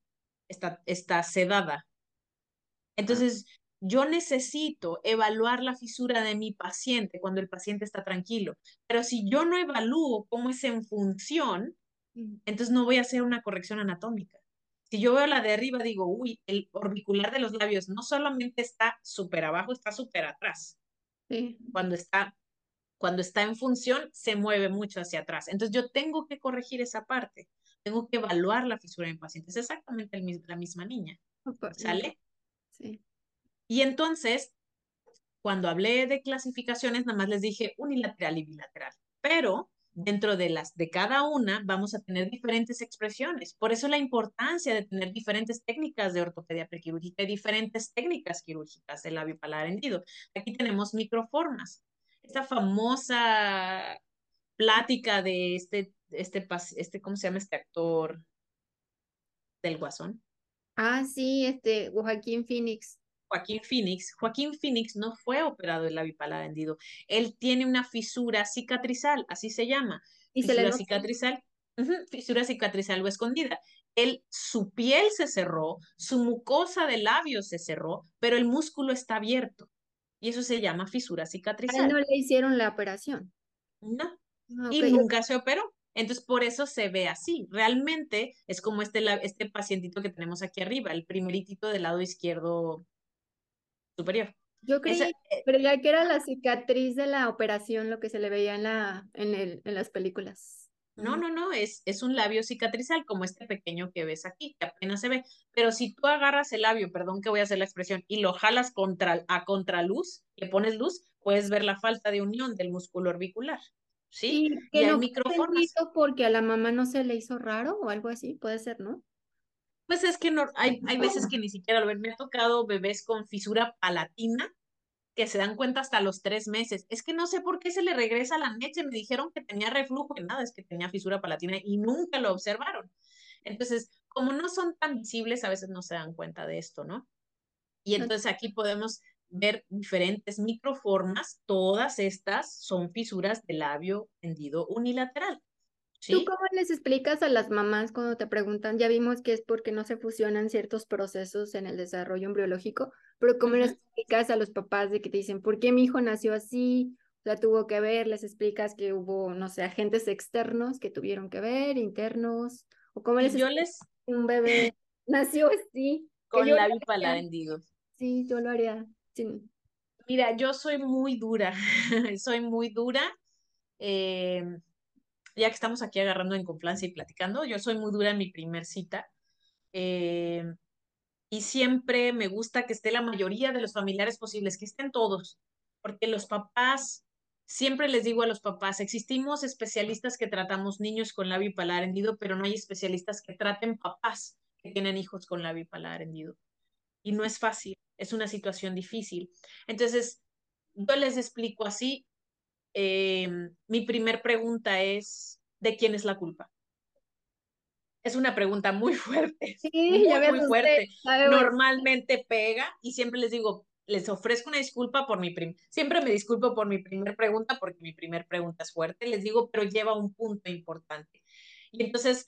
está, está sedada. Ah. Entonces, yo necesito evaluar la fisura de mi paciente cuando el paciente está tranquilo. Pero si yo no evalúo cómo es en función, entonces no voy a hacer una corrección anatómica. Si yo veo la de arriba, digo, uy, el orbicular de los labios no solamente está súper abajo, está súper atrás. Sí. Cuando está, cuando está en función, se mueve mucho hacia atrás. Entonces yo tengo que corregir esa parte. Tengo que evaluar la fisura en paciente. Es exactamente la misma niña. ¿Sale? Sí. Y entonces, cuando hablé de clasificaciones, nada más les dije unilateral y bilateral, pero dentro de las de cada una vamos a tener diferentes expresiones. Por eso la importancia de tener diferentes técnicas de ortopedia prequirúrgica y diferentes técnicas quirúrgicas del labio paladar hendido. Aquí tenemos microformas. Esta famosa plática de este, este, este, ¿cómo se llama este actor del Guasón? Ah, sí, este, Joaquín Phoenix. Joaquín Phoenix, Joaquín Phoenix no fue operado del labio hendido. Él tiene una fisura cicatrizal, así se llama. ¿Y fisura se cicatrizal. fisura cicatrizal o escondida. Él, su piel se cerró, su mucosa de labios se cerró, pero el músculo está abierto. Y eso se llama fisura cicatrizal. no le hicieron la operación. No. Ah, y nunca se operó. Entonces, por eso se ve así. Realmente es como este, este pacientito que tenemos aquí arriba, el primeritito del lado izquierdo superior. Yo creía, eh, que era la cicatriz de la operación lo que se le veía en, la, en, el, en las películas. No, no, no, es, es un labio cicatrizal como este pequeño que ves aquí, que apenas se ve. Pero si tú agarras el labio, perdón que voy a hacer la expresión, y lo jalas contra, a contraluz, le pones luz, puedes ver la falta de unión del músculo orbicular. ¿Sí? Y, que no microformas. porque a la mamá no se le hizo raro o algo así, puede ser, ¿no? Pues es que no, hay, hay veces que ni siquiera lo ven. Me ha tocado bebés con fisura palatina que se dan cuenta hasta los tres meses. Es que no sé por qué se le regresa la leche. Me dijeron que tenía reflujo y nada, es que tenía fisura palatina y nunca lo observaron. Entonces, como no son tan visibles, a veces no se dan cuenta de esto, ¿no? Y entonces aquí podemos ver diferentes microformas. Todas estas son fisuras del labio hendido unilateral. ¿Tú cómo les explicas a las mamás cuando te preguntan? Ya vimos que es porque no se fusionan ciertos procesos en el desarrollo embriológico, pero ¿cómo les explicas a los papás de que te dicen, ¿por qué mi hijo nació así? O sea, tuvo que ver, les explicas que hubo, no sé, agentes externos que tuvieron que ver, internos, o cómo les yo les un bebé nació así. Con labio hendido. Sí, yo lo haría. Mira, yo soy muy dura, soy muy dura. Eh, ya que estamos aquí agarrando en confianza y platicando, yo soy muy dura en mi primer cita. Eh, y siempre me gusta que esté la mayoría de los familiares posibles, que estén todos, porque los papás, siempre les digo a los papás, existimos especialistas que tratamos niños con labio y paladar hendido, pero no hay especialistas que traten papás que tienen hijos con labio y paladar hendido. Y no es fácil, es una situación difícil. Entonces, yo les explico así, eh, mi primer pregunta es, ¿de quién es la culpa? Es una pregunta muy fuerte, sí, muy, muy fuerte. Normalmente pega y siempre les digo, les ofrezco una disculpa por mi prim siempre me disculpo por mi primer pregunta porque mi primer pregunta es fuerte, les digo, pero lleva un punto importante. Y entonces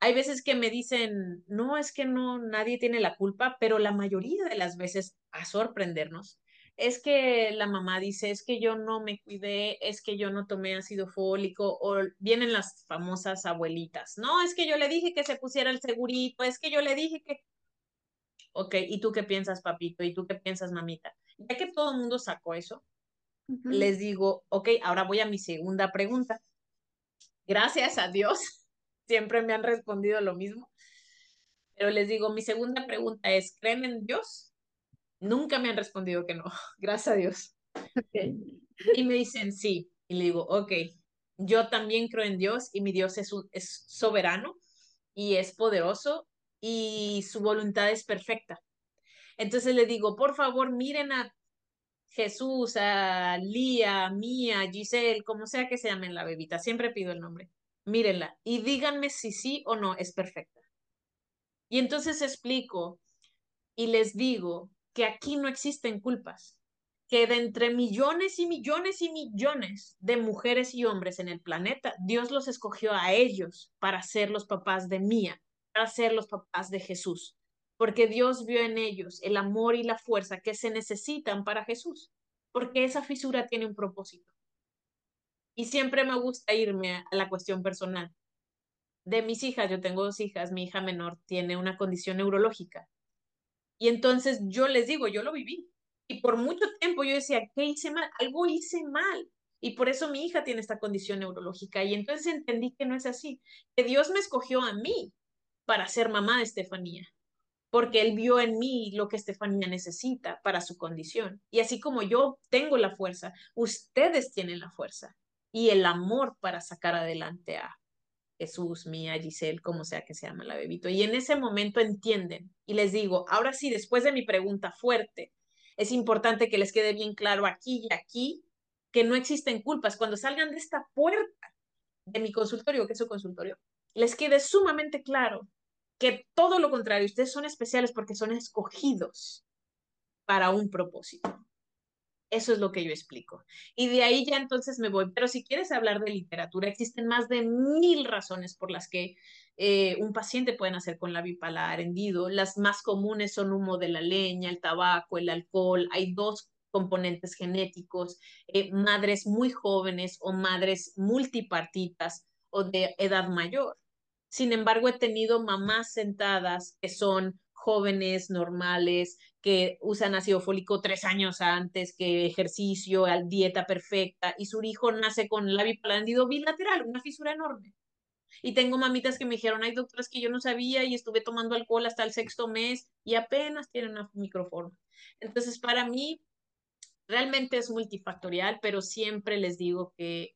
hay veces que me dicen, no, es que no, nadie tiene la culpa, pero la mayoría de las veces, a sorprendernos, es que la mamá dice, es que yo no me cuidé, es que yo no tomé ácido fólico, o vienen las famosas abuelitas, no, es que yo le dije que se pusiera el segurito, es que yo le dije que... Ok, ¿y tú qué piensas, papito? ¿Y tú qué piensas, mamita? Ya que todo el mundo sacó eso, les digo, ok, ahora voy a mi segunda pregunta. Gracias a Dios, siempre me han respondido lo mismo. Pero les digo, mi segunda pregunta es, ¿creen en Dios? Nunca me han respondido que no, gracias a Dios. Y me dicen sí. Y le digo, ok, yo también creo en Dios y mi Dios es, es soberano y es poderoso y su voluntad es perfecta. Entonces le digo, por favor, miren a Jesús, a Lía, Mía, Giselle, como sea que se llamen la bebita, siempre pido el nombre. Mírenla y díganme si sí o no es perfecta. Y entonces explico y les digo que aquí no existen culpas, que de entre millones y millones y millones de mujeres y hombres en el planeta, Dios los escogió a ellos para ser los papás de Mía, para ser los papás de Jesús, porque Dios vio en ellos el amor y la fuerza que se necesitan para Jesús, porque esa fisura tiene un propósito. Y siempre me gusta irme a la cuestión personal de mis hijas, yo tengo dos hijas, mi hija menor tiene una condición neurológica. Y entonces yo les digo, yo lo viví. Y por mucho tiempo yo decía, ¿qué hice mal? Algo hice mal. Y por eso mi hija tiene esta condición neurológica. Y entonces entendí que no es así, que Dios me escogió a mí para ser mamá de Estefanía, porque Él vio en mí lo que Estefanía necesita para su condición. Y así como yo tengo la fuerza, ustedes tienen la fuerza y el amor para sacar adelante a, Jesús, Mía, Giselle, como sea que se llama la bebito. Y en ese momento entienden y les digo, ahora sí, después de mi pregunta fuerte, es importante que les quede bien claro aquí y aquí que no existen culpas. Cuando salgan de esta puerta de mi consultorio, que es su consultorio, les quede sumamente claro que todo lo contrario, ustedes son especiales porque son escogidos para un propósito. Eso es lo que yo explico. Y de ahí ya entonces me voy. Pero si quieres hablar de literatura, existen más de mil razones por las que eh, un paciente puede nacer con la bipalar hendido. Las más comunes son humo de la leña, el tabaco, el alcohol. Hay dos componentes genéticos, eh, madres muy jóvenes o madres multipartitas o de edad mayor. Sin embargo, he tenido mamás sentadas que son jóvenes, normales, que usan ácido fólico tres años antes, que ejercicio, dieta perfecta, y su hijo nace con labio palandido bilateral, una fisura enorme. Y tengo mamitas que me dijeron, hay doctoras que yo no sabía y estuve tomando alcohol hasta el sexto mes y apenas tienen una microforma. Entonces, para mí, realmente es multifactorial, pero siempre les digo que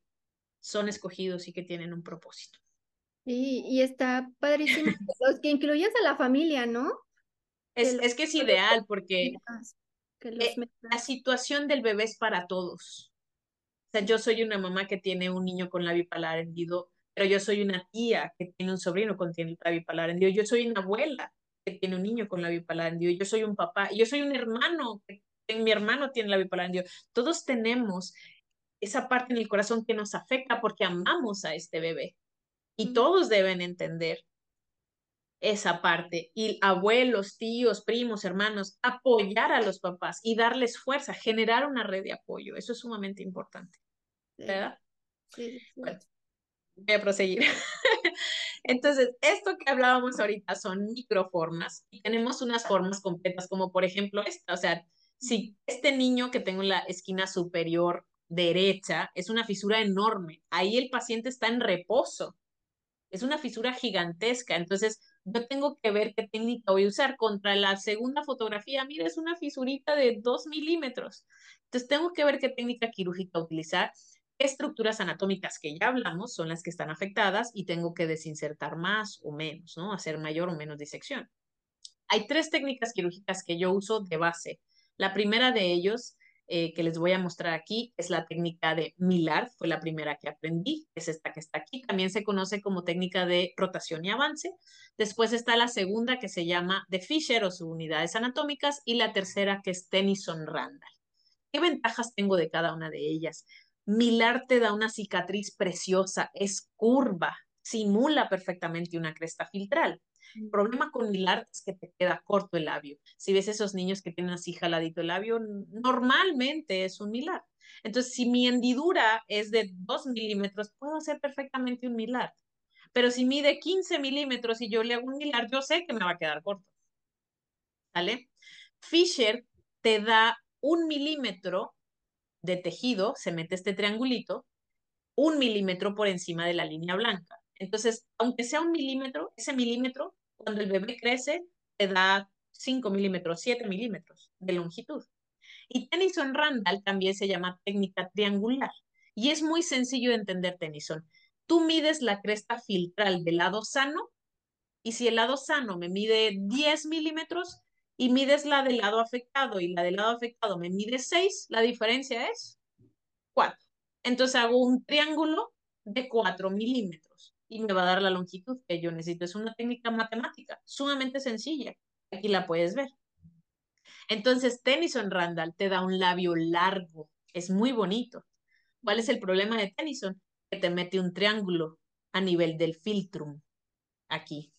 son escogidos y que tienen un propósito. Sí, y está padrísimo los que incluyas a la familia, ¿no? Es, que es ideal porque eh, la situación del bebé es para todos. O sea, yo soy una mamá que tiene un niño con la bipolar hendido, pero yo soy una tía que tiene un sobrino con la bipolar hendido, yo soy una abuela que tiene un niño con la bipolar hendido, yo soy un papá, yo soy un hermano, que, mi hermano tiene la bipolar hendido. Todos tenemos esa parte en el corazón que nos afecta porque amamos a este bebé. Y todos deben entender esa parte. Y abuelos, tíos, primos, hermanos, apoyar a los papás y darles fuerza, generar una red de apoyo. Eso es sumamente importante. ¿Verdad? Sí. Bueno, voy a proseguir. Entonces, esto que hablábamos ahorita son microformas y tenemos unas formas completas, como por ejemplo esta. O sea, si este niño que tengo en la esquina superior derecha es una fisura enorme, ahí el paciente está en reposo. Es una fisura gigantesca. Entonces, yo tengo que ver qué técnica voy a usar. Contra la segunda fotografía, mira, es una fisurita de 2 milímetros. Entonces tengo que ver qué técnica quirúrgica utilizar. ¿Qué estructuras anatómicas que ya hablamos son las que están afectadas y tengo que desinsertar más o menos, ¿no? Hacer mayor o menos disección. Hay tres técnicas quirúrgicas que yo uso de base. La primera de ellos eh, que les voy a mostrar aquí es la técnica de Millar, fue la primera que aprendí, es esta que está aquí, también se conoce como técnica de rotación y avance. Después está la segunda que se llama de Fisher o sus unidades anatómicas y la tercera que es Tennyson Randall. ¿Qué ventajas tengo de cada una de ellas? Millar te da una cicatriz preciosa, es curva, simula perfectamente una cresta filtral. El problema con hilar es que te queda corto el labio. Si ves esos niños que tienen así jaladito el labio, normalmente es un milar. Entonces, si mi hendidura es de 2 milímetros, puedo hacer perfectamente un milar. Pero si mide 15 milímetros y yo le hago un milar, yo sé que me va a quedar corto. ¿Sale? Fisher te da un milímetro de tejido, se mete este triangulito, un milímetro por encima de la línea blanca. Entonces, aunque sea un milímetro, ese milímetro, cuando el bebé crece, te da 5 milímetros, 7 milímetros de longitud. Y Tennyson Randall también se llama técnica triangular. Y es muy sencillo de entender, Tennyson. Tú mides la cresta filtral del lado sano y si el lado sano me mide 10 milímetros y mides la del lado afectado y la del lado afectado me mide 6, la diferencia es 4. Entonces hago un triángulo de 4 milímetros y me va a dar la longitud que yo necesito. Es una técnica matemática sumamente sencilla. Aquí la puedes ver. Entonces, Tennyson Randall te da un labio largo, es muy bonito. ¿Cuál es el problema de Tennyson? Que te mete un triángulo a nivel del filtrum, aquí.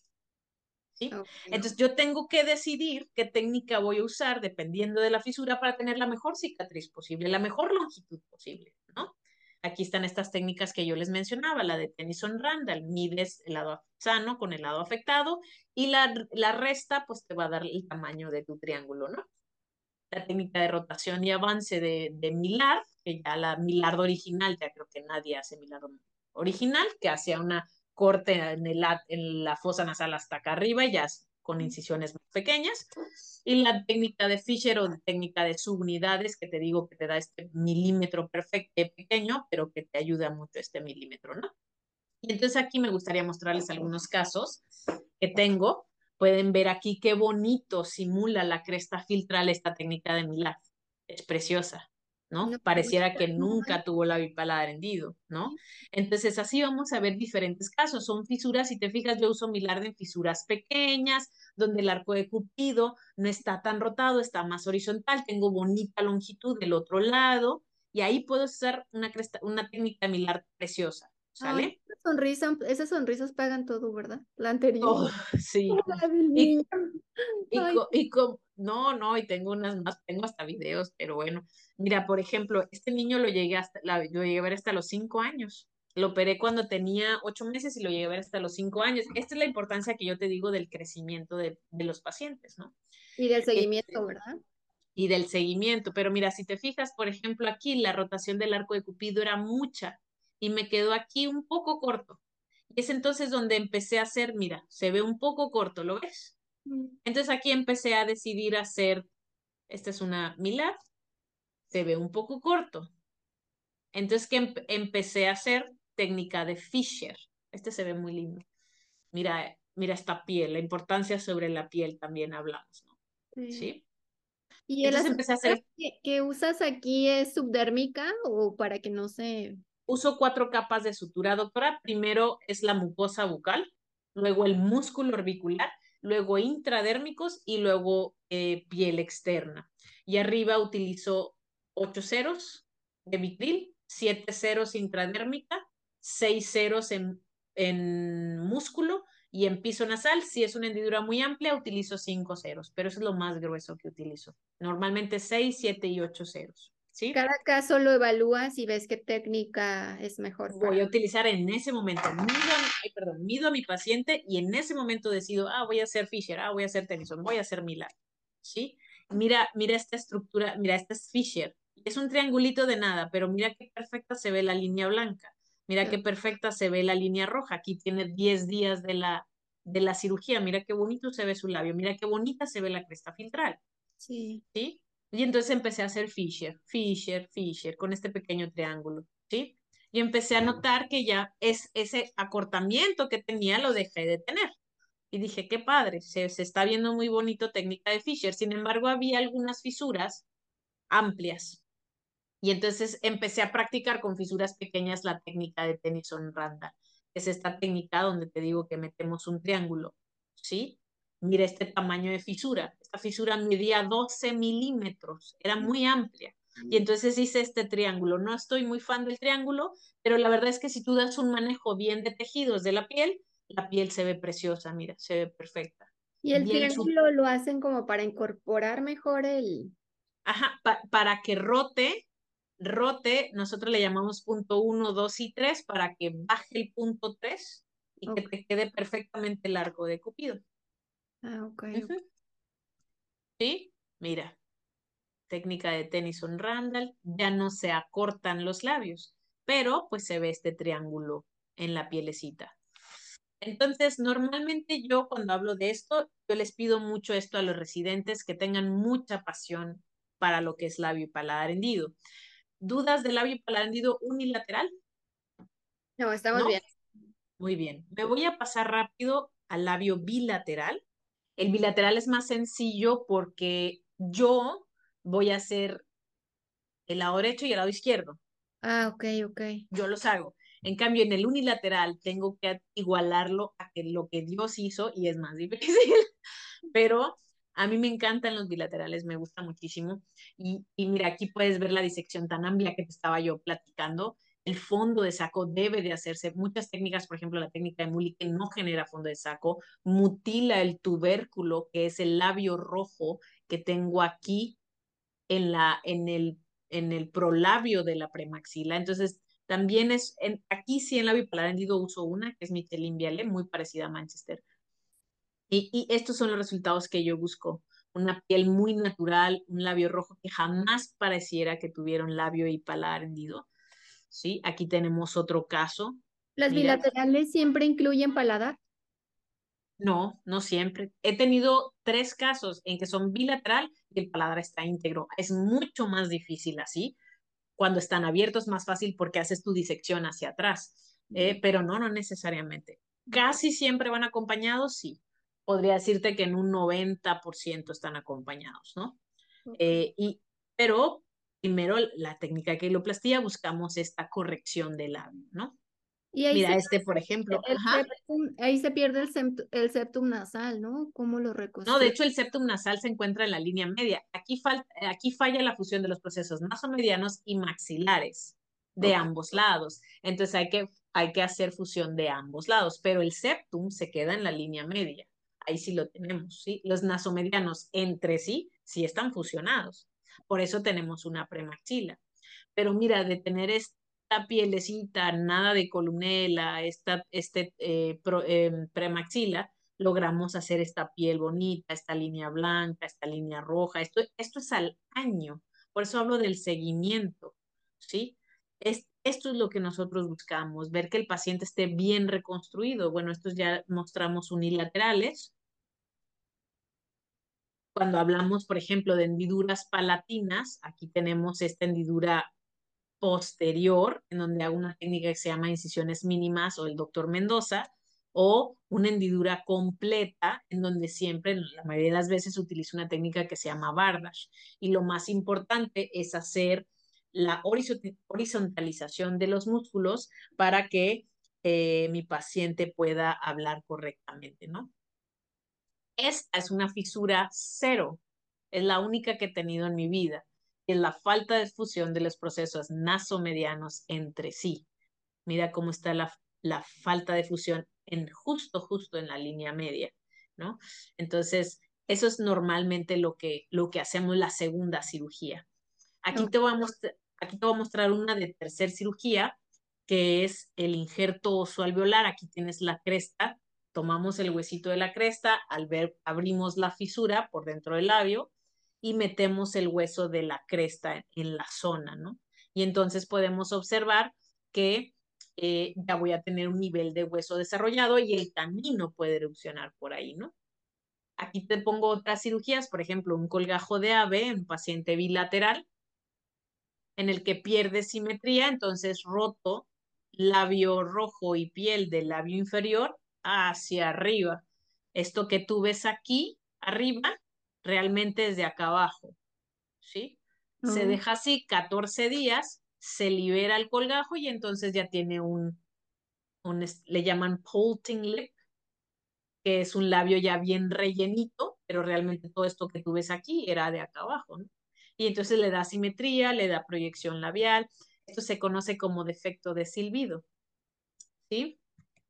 ¿Sí? Entonces, yo tengo que decidir qué técnica voy a usar dependiendo de la fisura para tener la mejor cicatriz posible, la mejor longitud posible, ¿no? Aquí están estas técnicas que yo les mencionaba, la de Tennyson Randall, mides el lado sano con el lado afectado y la, la resta pues te va a dar el tamaño de tu triángulo, ¿no? la técnica de rotación y avance de, de Millard, que ya la Millard original, ya creo que nadie hace Millard original, que hacía una corte en, el, en la fosa nasal hasta acá arriba, ya con incisiones más pequeñas, y la técnica de Fisher o técnica de subunidades, que te digo que te da este milímetro perfecto, pequeño, pero que te ayuda mucho este milímetro, ¿no? Y entonces aquí me gustaría mostrarles algunos casos que tengo Pueden ver aquí qué bonito simula la cresta filtral esta técnica de Milad. Es preciosa, ¿no? Pareciera que nunca tuvo la bipaladar hendido, ¿no? Entonces así vamos a ver diferentes casos. Son fisuras, si te fijas, yo uso Milard en fisuras pequeñas, donde el arco de Cupido no está tan rotado, está más horizontal, tengo bonita longitud del otro lado, y ahí puedo usar una, cresta, una técnica de Milard preciosa. ¿Sale? sonrisa, esas sonrisas pagan todo, ¿verdad? La anterior. Oh, sí. y, no, no, y tengo unas más, tengo hasta videos, pero bueno. Mira, por ejemplo, este niño lo llegué hasta, lo llegué a ver hasta los cinco años. Lo operé cuando tenía ocho meses y lo llegué a ver hasta los cinco años. Esta es la importancia que yo te digo del crecimiento de, de los pacientes, ¿no? Y del seguimiento, este, ¿verdad? Y del seguimiento. Pero mira, si te fijas, por ejemplo, aquí la rotación del arco de Cupido era mucha y me quedó aquí un poco corto. Y es entonces donde empecé a hacer, mira, se ve un poco corto, ¿lo ves? Mm. Entonces aquí empecé a decidir hacer, esta es una Milad, se ve un poco corto. Entonces que empecé a hacer técnica de Fisher. Este se ve muy lindo. Mira, mira esta piel, la importancia sobre la piel también hablamos, ¿no? Sí. ¿Y Entonces empecé a hacer... que, que usas aquí es subdérmica o para que no se Uso cuatro capas de sutura, doctora. Primero es la mucosa bucal, luego el músculo orbicular, luego intradérmicos y luego eh, piel externa. Y arriba utilizo ocho ceros de vitril, siete ceros intradérmica, seis ceros en, en músculo y en piso nasal. Si es una hendidura muy amplia, utilizo cinco ceros, pero eso es lo más grueso que utilizo. Normalmente seis, siete y ocho ceros. Cada caso lo evalúas y ves qué técnica es mejor. Voy a utilizar en ese momento, mido, ay, perdón, mido a mi paciente y en ese momento decido, ah, voy a hacer Fisher, ah, voy a hacer Tennyson, voy a hacer Millar, ¿sí? Mira, mira esta estructura, mira, esta es Fisher. Es un triangulito de nada, pero mira qué perfecta se ve la línea blanca. Mira qué perfecta se ve la línea roja. Aquí tiene 10 días de la, de la cirugía. Mira qué bonito se ve su labio. Mira qué bonita se ve la cresta filtral. Sí. ¿Sí? Y entonces empecé a hacer Fisher, Fisher, Fisher, con este pequeño triángulo, ¿sí? Y empecé a notar que ya es, ese acortamiento que tenía lo dejé de tener. Y dije, qué padre, se, se está viendo muy bonito técnica de Fisher. Sin embargo, había algunas fisuras amplias. Y entonces empecé a practicar con fisuras pequeñas la técnica de Tennyson Randall. Es esta técnica donde te digo que metemos un triángulo, ¿sí? Mira este tamaño de fisura. Esta fisura medía 12 milímetros, era muy amplia. Y entonces hice este triángulo. No estoy muy fan del triángulo, pero la verdad es que si tú das un manejo bien de tejidos de la piel, la piel se ve preciosa, mira, se ve perfecta. Y el triángulo lo hacen como para incorporar mejor el... Ajá, para que rote, rote, nosotros le llamamos punto 1, 2 y 3, para que baje el punto 3 y que te quede perfectamente el arco de Cupido. Ah, ok. ¿Sí? Mira, técnica de Tennyson Randall, ya no se acortan los labios, pero pues se ve este triángulo en la pielecita. Entonces, normalmente yo cuando hablo de esto, yo les pido mucho esto a los residentes que tengan mucha pasión para lo que es labio y paladar hendido. ¿Dudas de labio hendido unilateral? No, estamos bien. Muy bien. Me voy a pasar rápido al labio bilateral. El bilateral es más sencillo porque yo voy a hacer el lado derecho y el lado izquierdo. Ah, ok, ok. Yo los hago. En cambio, en el unilateral tengo que igualarlo a que lo que Dios hizo y es más difícil. Pero a mí me encantan los bilaterales, me gusta muchísimo. Y, mira, aquí puedes ver la disección tan amplia que te estaba yo platicando. El fondo de saco debe de hacerse. Muchas técnicas, por ejemplo, la técnica de Muli, que no genera fondo de saco, mutila el tubérculo, que es el labio rojo que tengo aquí en, la, en, el, en el prolabio de la premaxila. Entonces, también es, en, aquí sí en la bipolar hendido uso una, que es Michelin Viale, muy parecida a Manchester. Y, y, estos son los resultados que yo busco. Una piel muy natural, un labio rojo que jamás pareciera que tuviera un labio y paladar hendido. ¿Sí? Aquí tenemos otro caso. ¿Las bilaterales siempre incluyen paladar? No, no siempre. He tenido tres casos en que son bilateral y el paladar está íntegro. Es mucho más difícil así, cuando están abiertos más fácil porque haces tu disección hacia atrás, eh, pero no, no necesariamente. Casi siempre van acompañados, sí. Podría decirte que en un 90% están acompañados, ¿no? Eh, y, pero primero la técnica de queloplastía buscamos esta corrección del labio, ¿no? Mira, este, por ejemplo. ahí se pierde el, el, septum nasal, ¿no? ¿Cómo lo reconstruye? No, de hecho, el septum nasal se encuentra en la línea media. Aquí, falta, aquí falla la fusión de los procesos nasomedianos y maxilares de ambos lados. Entonces hay que, hay que hacer fusión de ambos lados, pero el septum se queda en la línea media. Ahí sí lo tenemos, ¿sí? Los nasomedianos entre sí sí están fusionados. Por eso tenemos una premaxila. Pero mira, de tener este pielecita, nada de columela, esta, este eh, em, premaxila, logramos hacer esta piel bonita, esta línea blanca, esta línea roja. Esto, esto es al año. Por eso hablo del seguimiento, ¿sí? Es, esto es lo que nosotros buscamos, ver que el paciente esté bien reconstruido. Bueno, estos ya mostramos unilaterales. Cuando hablamos, por ejemplo, de hendiduras palatinas, aquí tenemos esta hendidura posterior, en donde hago una técnica que se llama incisiones mínimas o el doctor Mendoza, o una hendidura completa, en donde siempre, la mayoría de las veces, utilizo una técnica que se llama Bardash. Y lo más importante es hacer la horizontalización de los músculos para que eh, mi paciente pueda hablar correctamente, ¿no? Esta es una fisura cero, es la única que he tenido en mi vida es la falta de fusión de los procesos nasomedianos entre sí. Mira cómo está la, la falta de fusión en justo, justo en la línea media, ¿no? Entonces, eso es normalmente lo que, lo que hacemos la segunda cirugía. Aquí, te voy a mostrar, aquí te voy a mostrar una de tercer cirugía, que es el injerto oso alveolar. Aquí tienes la cresta, tomamos el huesito de la cresta, al ver, abrimos la fisura por dentro del labio, y metemos el hueso de la cresta en la zona, ¿no? Y entonces podemos observar que eh, ya voy a tener un nivel de hueso desarrollado y el camino puede erupcionar por ahí, ¿no? Aquí te pongo otras cirugías, por ejemplo, un colgajo de ave en paciente bilateral, en el que pierde simetría, entonces roto labio rojo y piel del labio inferior hacia arriba. Esto que tú ves aquí arriba realmente desde acá abajo, ¿sí? Se deja así 14 días, se libera el colgajo y entonces ya tiene un, un le llaman pulting lip, que es un labio ya bien rellenito, pero realmente todo esto que tú ves aquí era de acá abajo, ¿no? Y entonces le da simetría, le da proyección labial. Esto se conoce como defecto de silbido. ¿Sí?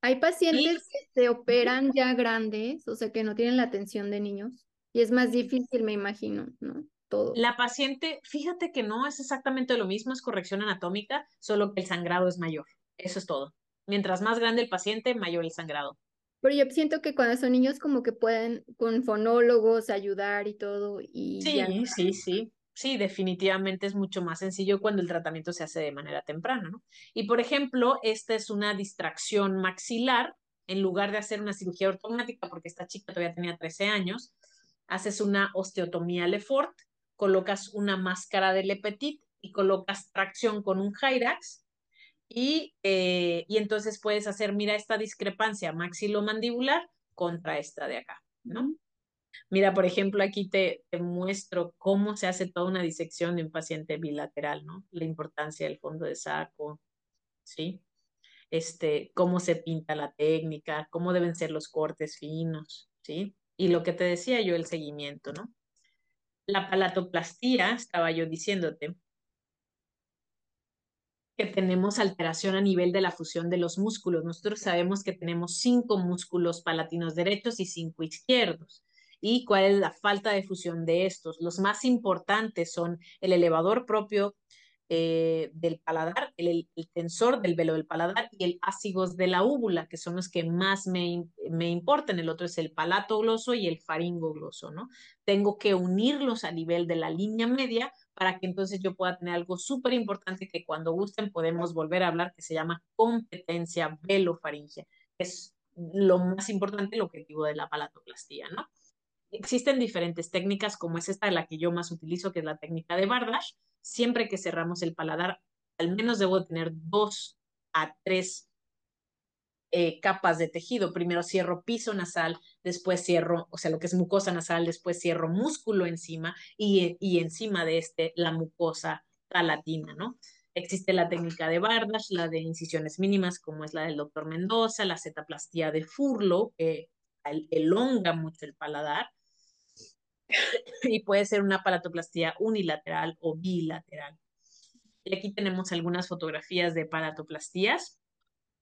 Hay pacientes que se operan ya grandes, o sea, que no tienen la atención de niños, y es más difícil, me imagino, ¿no? Todo. La paciente, fíjate que no es exactamente lo mismo, es corrección anatómica, solo que el sangrado es mayor. Eso es todo. Mientras más grande el paciente, mayor el sangrado. Pero yo siento que cuando son niños como que pueden con fonólogos ayudar y todo. Y sí, sí, sí. Sí, definitivamente es mucho más sencillo cuando el tratamiento se hace de manera temprana, ¿no? Y por ejemplo, esta es una distracción maxilar, en lugar de hacer una cirugía ortognática, porque esta chica todavía tenía 13 años, haces una osteotomía Lefort, colocas una máscara de Lepetit y colocas tracción con un Hyrax y, eh, y entonces puedes hacer, mira esta discrepancia maxilomandibular contra esta de acá, ¿no? Mira, por ejemplo, aquí te, te, muestro cómo se hace toda una disección de un paciente bilateral, ¿no? La importancia del fondo de saco, ¿sí? Este, cómo se pinta la técnica, cómo deben ser los cortes finos, ¿sí? Y lo que te decía yo, el seguimiento, ¿no? La palatoplastía, estaba yo diciéndote, que tenemos alteración a nivel de la fusión de los músculos. Nosotros sabemos que tenemos cinco músculos palatinos derechos y cinco izquierdos y cuál es la falta de fusión de estos. Los más importantes son el elevador propio eh, del paladar, el, tensor del velo del paladar y el ácigos de la úvula, que son los que más me, me importan. El otro es el palato gloso y el faringo gloso, ¿no? Tengo que unirlos a nivel de la línea media para que entonces yo pueda tener algo súper importante que cuando gusten podemos volver a hablar, que se llama competencia velofaringea. Es lo más importante, el objetivo de la palatoplastía, ¿no? Existen diferentes técnicas, como es esta la que yo más utilizo, que es la técnica de Bardash. Siempre que cerramos el paladar, al menos debo tener dos a tres eh, capas de tejido. Primero cierro piso nasal, después cierro, o sea, lo que es mucosa nasal, después cierro músculo encima y, y encima de este la mucosa palatina, ¿no? Existe la técnica de Bardash, la de incisiones mínimas, como es la del doctor Mendoza, la cetaplastía de Furlo, que elonga mucho el paladar, y puede ser una palatoplastía unilateral o bilateral. Y aquí tenemos algunas fotografías de palatoplastías.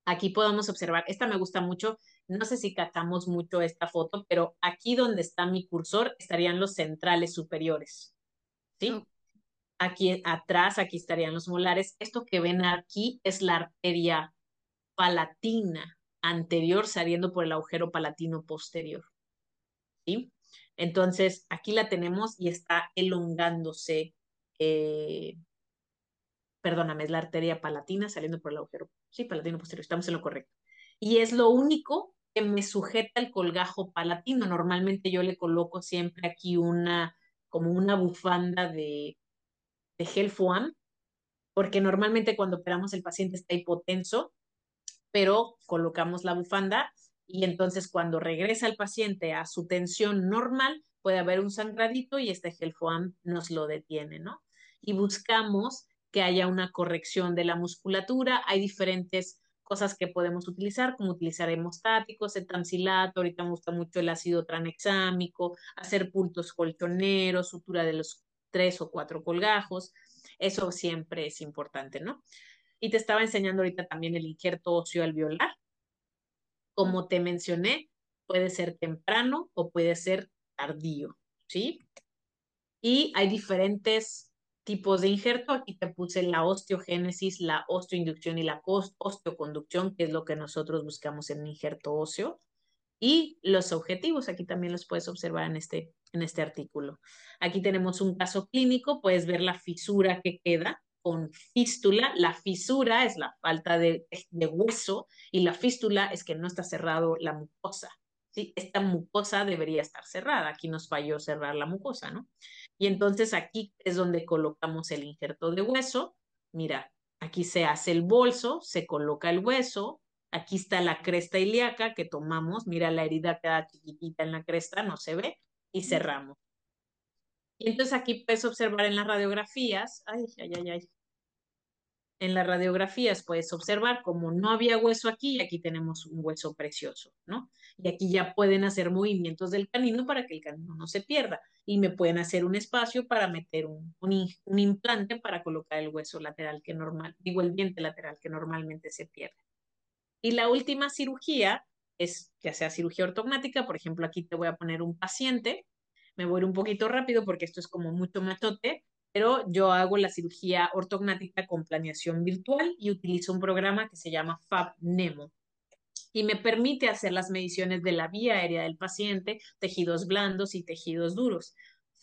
Aquí podemos observar, esta me gusta mucho, no sé si catamos mucho esta foto, pero aquí donde está mi cursor estarían los centrales superiores. ¿Sí? Aquí atrás, aquí estarían los molares. Esto que ven aquí es la arteria palatina anterior saliendo por el agujero palatino posterior. ¿Sí? Entonces, aquí la tenemos y está elongándose, eh, perdóname, es la arteria palatina saliendo por el agujero, sí, palatino posterior, estamos en lo correcto. Y es lo único que me sujeta el colgajo palatino. Normalmente yo le coloco siempre aquí una, como una bufanda de, de gel porque normalmente cuando operamos el paciente está hipotenso, pero colocamos la bufanda y entonces cuando regresa el paciente a su tensión normal, puede haber un sangradito y este gel foam nos lo detiene, ¿no? Y buscamos que haya una corrección de la musculatura. Hay diferentes cosas que podemos utilizar, como utilizar hemostáticos, etansilato, ahorita me gusta mucho el ácido tranexámico, hacer puntos colchoneros, sutura de los tres o cuatro colgajos. Eso siempre es importante, ¿no? Y te estaba enseñando ahorita también el injerto óseo alveolar, como te mencioné, puede ser temprano o puede ser tardío, ¿sí? Y hay diferentes tipos de injerto. Aquí te puse la osteogénesis, la osteoinducción y la osteoconducción, que es lo que nosotros buscamos en un injerto óseo. Y los objetivos, aquí también los puedes observar en este, en este artículo. Aquí tenemos un caso clínico, puedes ver la fisura que queda con fístula. La fisura es la falta de, hueso y la fístula es que no está cerrado la mucosa. ¿sí? Esta mucosa debería estar cerrada. Aquí nos falló cerrar la mucosa, ¿no? Y entonces aquí es donde colocamos el injerto de hueso. Mira, aquí se hace el bolso, se coloca el hueso. Aquí está la cresta ilíaca que tomamos. Mira, la herida queda chiquitita en la cresta, no se ve. Y cerramos. Y entonces aquí puedes observar en las radiografías, ay, ay, ay, ay. En las radiografías puedes observar como no había hueso aquí y aquí tenemos un hueso precioso, ¿no? Y aquí ya pueden hacer movimientos del canino para que el canino no se pierda. Y me pueden hacer un espacio para meter un, un, implante para colocar el hueso lateral que normal, digo el diente lateral que normalmente se pierde. Y la última cirugía es ya sea cirugía ortognática, por ejemplo, aquí te voy a poner un paciente, me voy un poquito rápido porque esto es como mucho machote, pero yo hago la cirugía ortognática con planeación virtual y utilizo un programa que se llama FabNemo y me permite hacer las mediciones de la vía aérea del paciente, tejidos blandos y tejidos duros.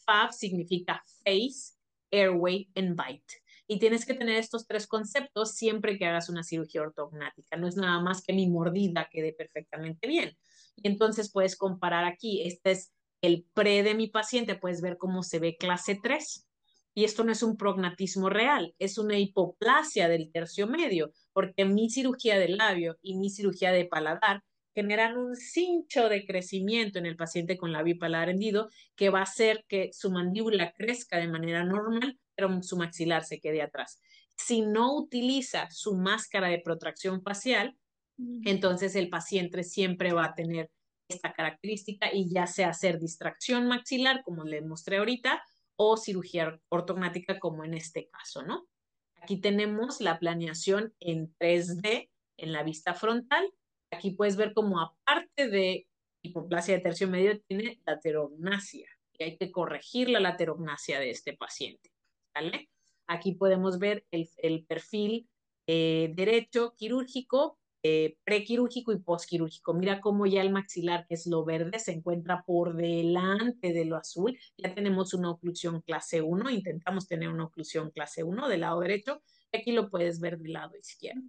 FAB significa face, airway and bite. Y tienes que tener estos tres conceptos siempre que hagas una cirugía ortognática. No es nada más que mi mordida quede perfectamente bien. Y entonces puedes comparar aquí, este es el pre de mi paciente, puedes ver cómo se ve clase 3. Y esto no es un prognatismo real, es una hipoplasia del tercio medio, porque mi cirugía del labio y mi cirugía de paladar generan un cincho de crecimiento en el paciente con labio y paladar hendido que va a hacer que su mandíbula crezca de manera normal, pero su maxilar se quede atrás. Si no utiliza su máscara de protracción facial, entonces el paciente siempre va a tener esta característica y ya sea hacer distracción maxilar, como le mostré ahorita, o cirugía ortognática, como en este caso, ¿no? Aquí tenemos la planeación en 3D en la vista frontal. Aquí puedes ver como aparte de hipoplasia de tercio medio tiene laterognasia y hay que corregir la laterognasia de este paciente. ¿vale? Aquí podemos ver el, perfil eh, derecho quirúrgico, eh, prequirúrgico y postquirúrgico. Mira cómo ya el maxilar, que es lo verde, se encuentra por delante de lo azul. Ya tenemos una oclusión clase 1, intentamos tener una oclusión clase 1 del lado derecho, aquí lo puedes ver del lado izquierdo.